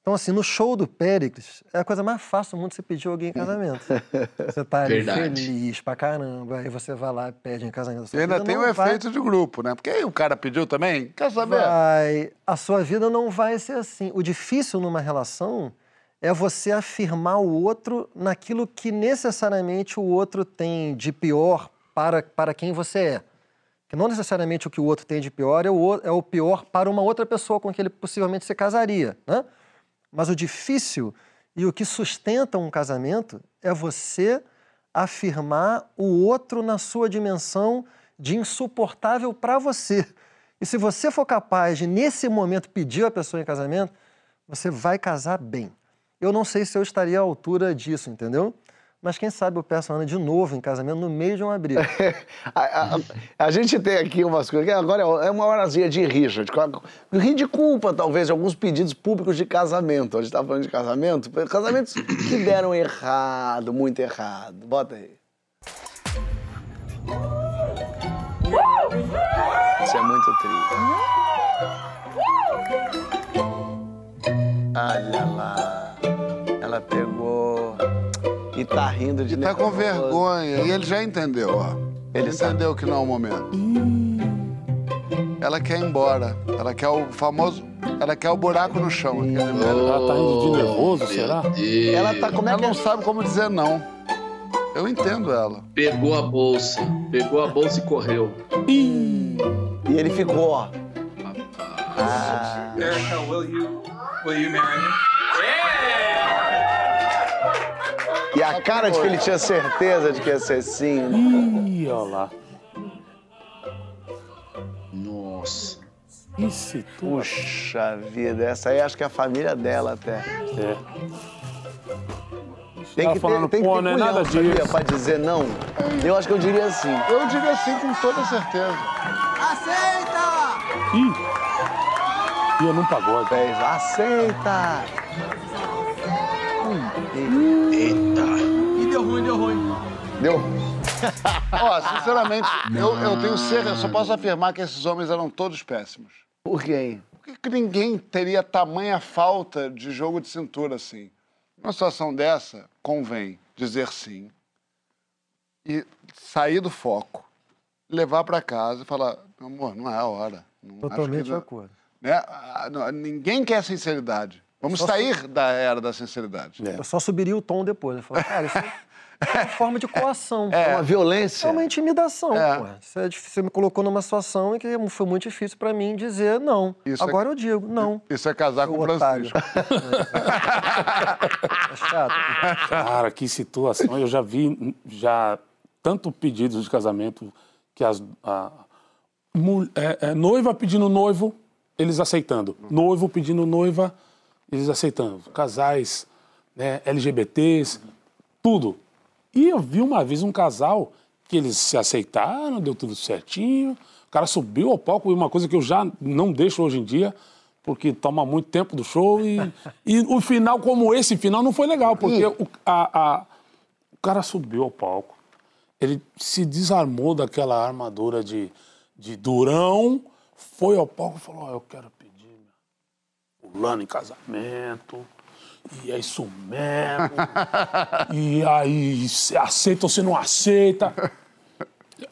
Então, assim, no show do Péricles, é a coisa mais fácil do mundo você pedir alguém em casamento. Você tá ali Verdade. feliz pra caramba, aí você vai lá e pede em casamento. E ainda tem o vai- efeito de grupo, né? Porque aí o cara pediu também, quer saber? vai, a sua vida não vai ser assim. O difícil numa relação é você afirmar o outro naquilo que necessariamente o outro tem de pior para, para quem você é. Que não necessariamente o que o outro tem de pior é o, é o pior para uma outra pessoa com quem ele possivelmente se casaria, né? Mas o difícil e o que sustenta um casamento é você afirmar o outro na sua dimensão de insuportável para você. E se você for capaz de, nesse momento, pedir a pessoa em casamento, você vai casar bem. Eu não sei se eu estaria à altura disso, entendeu? Mas quem sabe eu peço a Ana de novo em casamento no meio de uma briga. A, a- a gente tem aqui umas coisas agora é uma horazinha de rixa, de, rir de culpa, talvez, de alguns pedidos públicos de casamento. A gente tá falando de casamento, casamentos que deram errado, muito errado. Bota aí. Isso é muito triste. Olha lá. Ela pegou e tá rindo de E tá com nervoso. vergonha. E ele já entendeu, ó. Ele entendeu que não é o momento. Ela quer ir embora. Ela quer o famoso. Ela quer o buraco no chão. velho. Ela tá indo de nervoso, Meu será? Deus. Ela tá, como é Ela que não sabe como dizer não. Eu entendo ela. Pegou a bolsa. Pegou a bolsa e correu. E ele ficou, ó. Ah, Erica, will you, will you marry me? E a cara de que ele tinha certeza de que ia ser sim. né? Ih, olha lá. Nossa. Esse tu. Puxa vida, essa aí acho que é a família dela até. É. Tem ela que falando, ter, tem que ter não é nada sabia, disso. pra dizer não. Eu acho que eu diria assim. Eu diria assim com toda certeza. Ih, ia num pagode. Fez, aceita! E deu ruim, deu ruim. Deu. Ó, sinceramente, eu, eu tenho certeza, eu só posso afirmar que esses homens eram todos péssimos. Por quê? Por que, que ninguém teria tamanha falta de jogo de cintura assim? Numa situação dessa, convém dizer sim e sair do foco, levar pra casa e falar: meu amor, não é a hora. Não, Totalmente de acordo. né? Ah, Ninguém quer sinceridade. Vamos Só sair da era da sinceridade. É. Eu só subiria o tom depois. Eu falo, cara, isso é uma forma de coação. É uma violência. É uma intimidação, É. pô. Isso é difícil. Você me colocou numa situação em que foi muito difícil pra mim dizer não. Isso é- Agora eu digo não. Isso é casar com o. Francisco. É chato. Cara, que situação. Eu já vi já tanto pedidos de casamento que as a, mul- é, é, noiva pedindo noivo, eles aceitando. Noivo pedindo noiva, eles aceitando. Casais, né, LGBTs, tudo. E eu vi uma vez um casal que eles se aceitaram, deu tudo certinho. O cara subiu ao palco, e uma coisa que eu já não deixo hoje em dia, porque toma muito tempo do show. E, e o final, como esse final, não foi legal, porque o, a- a- o cara subiu ao palco, ele se desarmou daquela armadura de, de durão, foi ao palco e falou: "Ó, Eu quero fulano em casamento. E é isso mesmo. e aí, você aceita ou você não aceita?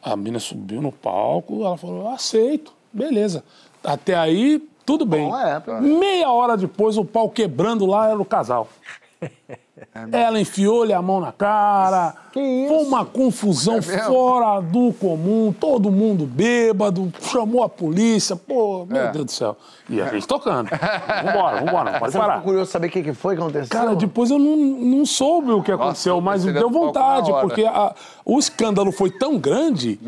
A mina subiu no palco, ela falou, aceito, beleza. Até aí, tudo bem. Bom, é. Meia hora depois, o pau quebrando lá era o casal. Ela enfiou-lhe a mão na cara. Foi uma confusão fora do comum, todo mundo bêbado, chamou a polícia. Pô, meu É. Deus do céu. E a gente tocando. Vambora, vambora, não pode Você parar. curioso de saber o que que foi que aconteceu? Cara, depois eu não, não soube o que aconteceu, mas deu vontade, porque a- o escândalo foi tão grande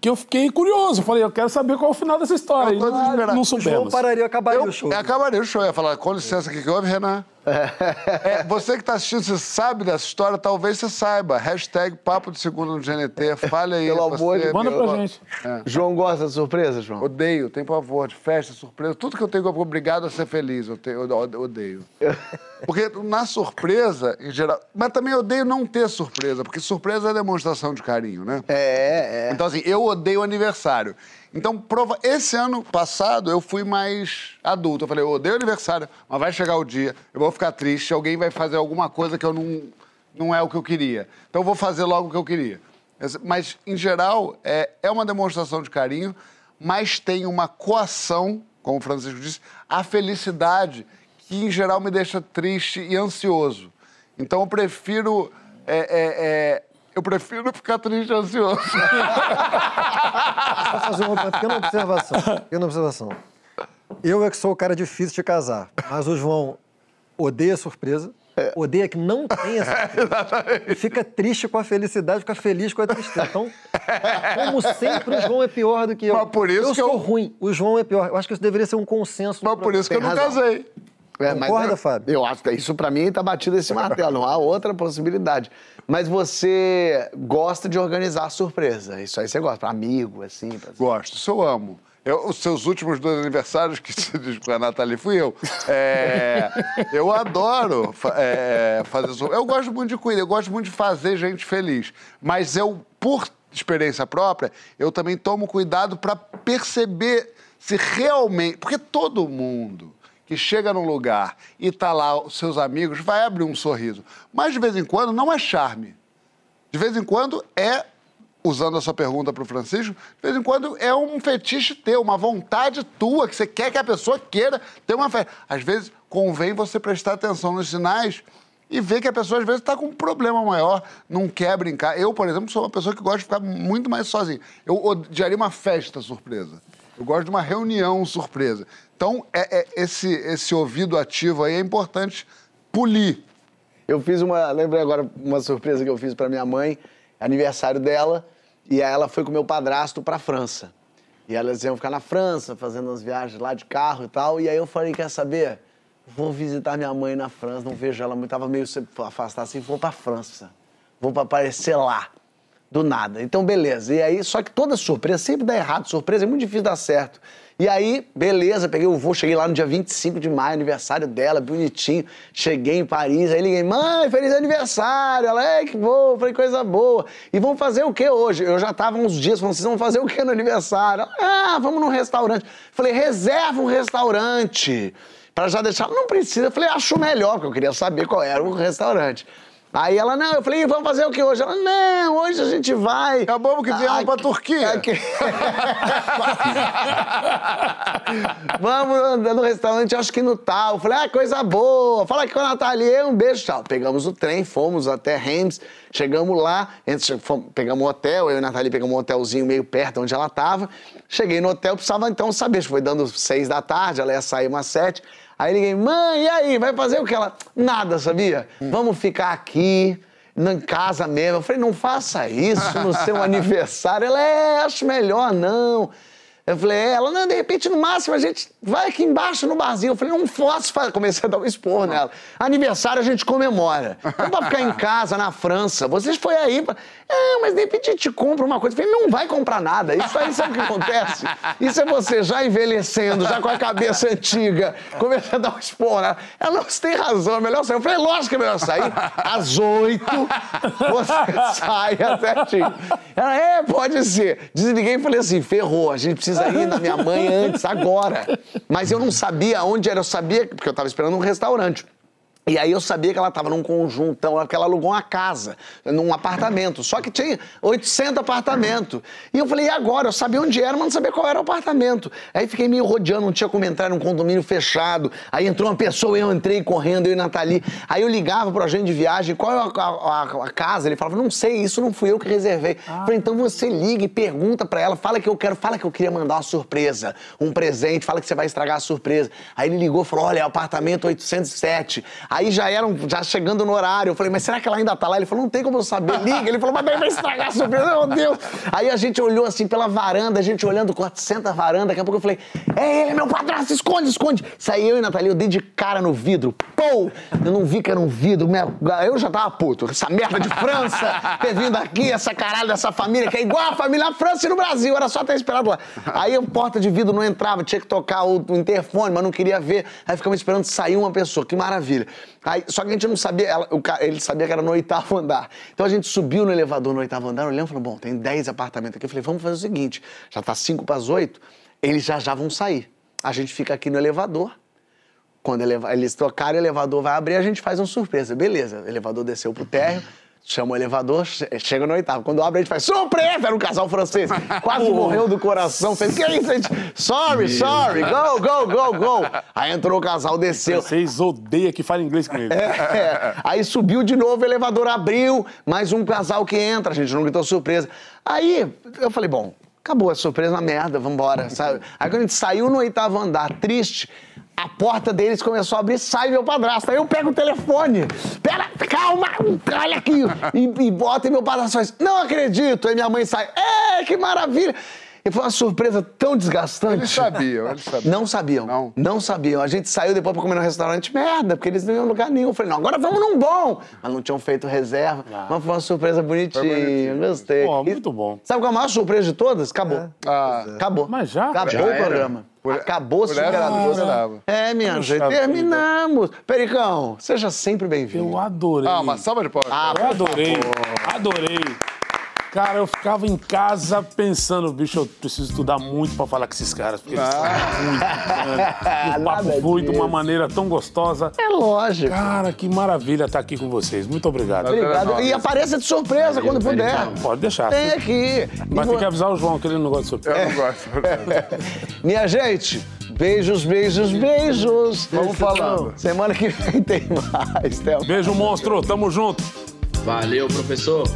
que eu fiquei curioso. Falei, eu quero saber qual é o final dessa história. Eu não, não O João soubemos. pararia, acabaria Eu o show. acabaria o show, eu ia falar, com licença, o que, que houve, Renan? É, você que está assistindo, você sabe dessa história, talvez você saiba. Hashtag Papo de Segunda no GNT, fale aí. Pelo você, amor de- Manda meu- pra gente. João gosta de surpresa, João? Odeio, tenho pavor de festa, surpresa. Tudo que eu tenho que obrigado a ser feliz, eu, tenho, eu odeio. Porque na surpresa, em geral. Mas também odeio não ter surpresa, porque surpresa é demonstração de carinho, né? É, é. Então, assim, eu odeio aniversário. Então, prova... esse ano passado, eu fui mais adulto. Eu falei, eu odeio aniversário, mas vai chegar o dia, eu vou ficar triste, alguém vai fazer alguma coisa que eu não, não é o que eu queria. Então, eu vou fazer logo o que eu queria. Mas, em geral, é, é uma demonstração de carinho, mas tem uma coação, como o Francisco disse, a felicidade, que, em geral, me deixa triste e ansioso. Então, eu prefiro... é, é, é, eu prefiro ficar triste e ansioso. Só fazer uma pequena observação. Pequena observação. Eu é que sou o cara difícil de casar, mas o João odeia surpresa, odeia que não tenha surpresa, e fica triste com a felicidade, fica feliz com a tristeza. Então, como sempre, o João é pior do que eu. Mas por isso eu que sou eu- ruim, o João é pior. Eu acho que isso deveria ser um consenso. no Mas por isso que eu não razão. casei. É, Concorda, eu- Fábio? Eu acho que isso pra mim tá batido esse martelo, não há outra possibilidade. Mas você gosta de organizar surpresa, isso aí você gosta, pra amigo, assim, pra... Gosto, isso eu amo. Eu- os seus últimos dois aniversários, que você diz com a Nathalie, fui eu. É, eu adoro é, fazer isso. Eu gosto muito de cuidar, eu gosto muito de fazer gente feliz. Mas eu, por experiência própria, eu também tomo cuidado para perceber se realmente. Porque todo mundo que chega num lugar e tá lá os seus amigos vai abrir um sorriso. Mas de vez em quando não é charme. De vez em quando é, usando a sua pergunta para o Francisco, de vez em quando é um fetiche teu, uma vontade tua, que você quer que a pessoa queira ter uma festa. Às vezes convém você prestar atenção nos sinais e ver que a pessoa às vezes está com um problema maior, não quer brincar. Eu, por exemplo, sou uma pessoa que gosta de ficar muito mais sozinho. Eu odiaria uma festa surpresa. Eu gosto de uma reunião surpresa. Então, é, é- esse, esse ouvido ativo aí é importante polir. Eu fiz uma, lembrei agora uma surpresa que eu fiz pra minha mãe, aniversário dela, e aí ela foi com meu padrasto pra França. E elas iam ficar na França, fazendo umas viagens lá de carro e tal, e aí eu falei, quer saber? vou visitar minha mãe na França, não vejo ela muito, tava meio afastada assim, vou pra França. Vou pra aparecer lá. Do nada. Então, beleza. E aí, só que toda surpresa sempre dá errado. Surpresa é muito difícil dar certo. E aí, beleza, peguei o voo, cheguei lá no dia 25 de maio, aniversário dela, bonitinho. Cheguei em Paris, aí liguei, mãe, feliz aniversário. Ela, é, que bom, falei, coisa boa. E vamos fazer o que hoje? Eu já tava uns dias falando, vocês vão fazer o que no aniversário? Ela, ah, vamos num restaurante. Falei, reserva um restaurante. Pra já deixar, não precisa. Falei, acho melhor, porque eu queria saber qual era o restaurante. Aí ela, não, eu falei, "E vamos fazer o que hoje? Ela, não, hoje a gente vai. Acabamos que viemos pra Turquia. Aqui- Vamos no restaurante, acho que no tal. Falei, ah, coisa boa. Fala aqui com a Nathalie, um beijo, tchau. Pegamos o trem, fomos até Reims, chegamos lá, pegamos um hotel, eu e a Nathalie pegamos um hotelzinho meio perto onde ela tava. Cheguei no hotel, precisava então saber, foi dando seis da tarde, ela ia sair umas sete. Aí liguei, mãe, e aí, vai fazer o que? Ela, nada, sabia? Vamos ficar aqui, em casa mesmo. Eu falei, não faça isso no seu aniversário. Ela, é, acho melhor não. Eu falei, é, ela, não, de repente, no máximo, a gente vai aqui embaixo no barzinho. Eu falei, não posso fazer. Comecei a dar um expor nela. Aniversário a gente comemora. Não pra ficar em casa, na França. Vocês foi aí. Pra... É, mas de repente a gente compra uma coisa. Eu falei, não vai comprar nada. Isso aí sabe o que acontece? Isso é você já envelhecendo, já com a cabeça antiga. Comecei a dar um expor nela. Ela, não, você tem razão, é melhor sair. Eu falei, lógico que é melhor sair. Às oito, você sai até certinho. Ela, é, pode ser. Desliguei e falei assim, ferrou, a gente precisa ir na minha mãe antes, agora. Mas eu não sabia onde era, eu sabia, porque eu tava esperando um restaurante. E aí eu sabia que ela estava num conjuntão, porque ela alugou uma casa, num apartamento. Só que tinha 800 apartamentos. E eu falei, e agora? Eu sabia onde era, mas não sabia qual era o apartamento. Aí fiquei meio rodeando, não tinha como entrar num condomínio fechado. Aí entrou uma pessoa, eu entrei correndo, eu e Nathalie. Aí eu ligava pro agente de viagem, qual é a, a- a- casa? Ele falava, não sei, isso não fui eu que reservei. Falei, então você liga e pergunta pra ela, fala que eu quero, fala que eu queria mandar uma surpresa, um presente, fala que você vai estragar a surpresa. Aí ele ligou e falou, olha, é apartamento 807. Aí já eram, já chegando no horário, eu falei, mas será que ela ainda tá lá? Ele falou, não tem como eu saber, liga. Ele falou, mas daí vai estragar a surpresa, meu Deus. Aí a gente olhou assim pela varanda, a gente olhando 400 varanda, daqui a pouco eu falei, é ele, meu padrasto, esconde, esconde. Saí eu e Natalia, eu dei de cara no vidro, pô! Eu não vi que era um vidro, eu já tava puto. Essa merda de França, ter vindo aqui, essa caralho dessa família, que é igual a família França e no Brasil, era só ter esperado lá. Aí a porta de vidro não entrava, tinha que tocar o interfone, mas não queria ver. Aí ficamos esperando sair uma pessoa, que maravilha. Aí, só que a gente não sabia, ela- o ele sabia que era no oitavo andar. Então a gente subiu no elevador no oitavo andar, olhando e falou: bom, tem 10 apartamentos aqui. Eu falei: vamos fazer o seguinte, já tá 5 para as 8, eles já já vão sair. A gente fica aqui no elevador. Quando eleva- eles tocarem, o elevador vai abrir, a gente faz uma surpresa. Beleza, o elevador desceu pro térreo, chama o elevador, che- chega no oitavo. Quando abre, a gente faz surpresa! Era um casal francês. Quase morreu do coração. Fez, que é isso, gente? Sorry, sorry, go, go, go, go. Aí entrou o casal, desceu. Vocês odeiam que fala inglês com ele. É. Aí subiu de novo, o elevador abriu, mais um casal que entra, a gente não gritou surpresa. Aí eu falei, bom, acabou a surpresa na merda, vambora. sabe? Aí quando a gente saiu no oitavo andar, triste, a porta deles começou a abrir, sai meu padrasto. Aí eu pego o telefone, pera, calma, olha aqui, e, e bota e meu padrasto faz, não acredito. Aí minha mãe sai, é, que maravilha. E foi uma surpresa tão desgastante. Eles sabiam, eles sabiam. Não sabiam. Não? Não sabiam. A gente saiu depois pra comer no restaurante, merda, porque eles não iam em lugar nenhum. Eu falei, não, agora vamos num bom. Mas não tinham feito reserva. Mas foi uma surpresa bonitinha. bonitinho. Gostei. Pô, E muito bom. Sabe qual é a maior surpresa de todas? Acabou. Ah, Acabou. Mas já? Acabou Já o programa. Por- Acabou super esperava. É, minha gente. vida. Terminamos. Pericão, seja sempre bem-vindo. Eu adorei. ah, uma salva de palmas. Ah, Eu adorei, adorei. Cara, eu ficava em casa pensando, bicho, eu preciso estudar muito pra falar com esses caras, porque eles sabem muito. Né? E o papo flui de uma maneira tão gostosa. É lógico. Cara, que maravilha estar aqui com vocês. Muito obrigado. Obrigado. E apareça de surpresa quando puder. Pode deixar. Tem aqui. Mas E tem vo- que avisar o João que ele não gosta de surpresa. Eu não gosto. Minha gente, beijos, beijos, beijos. Vamos falando. Semana que vem tem mais. Até Beijo, monstro. Tamo junto. Valeu, professor.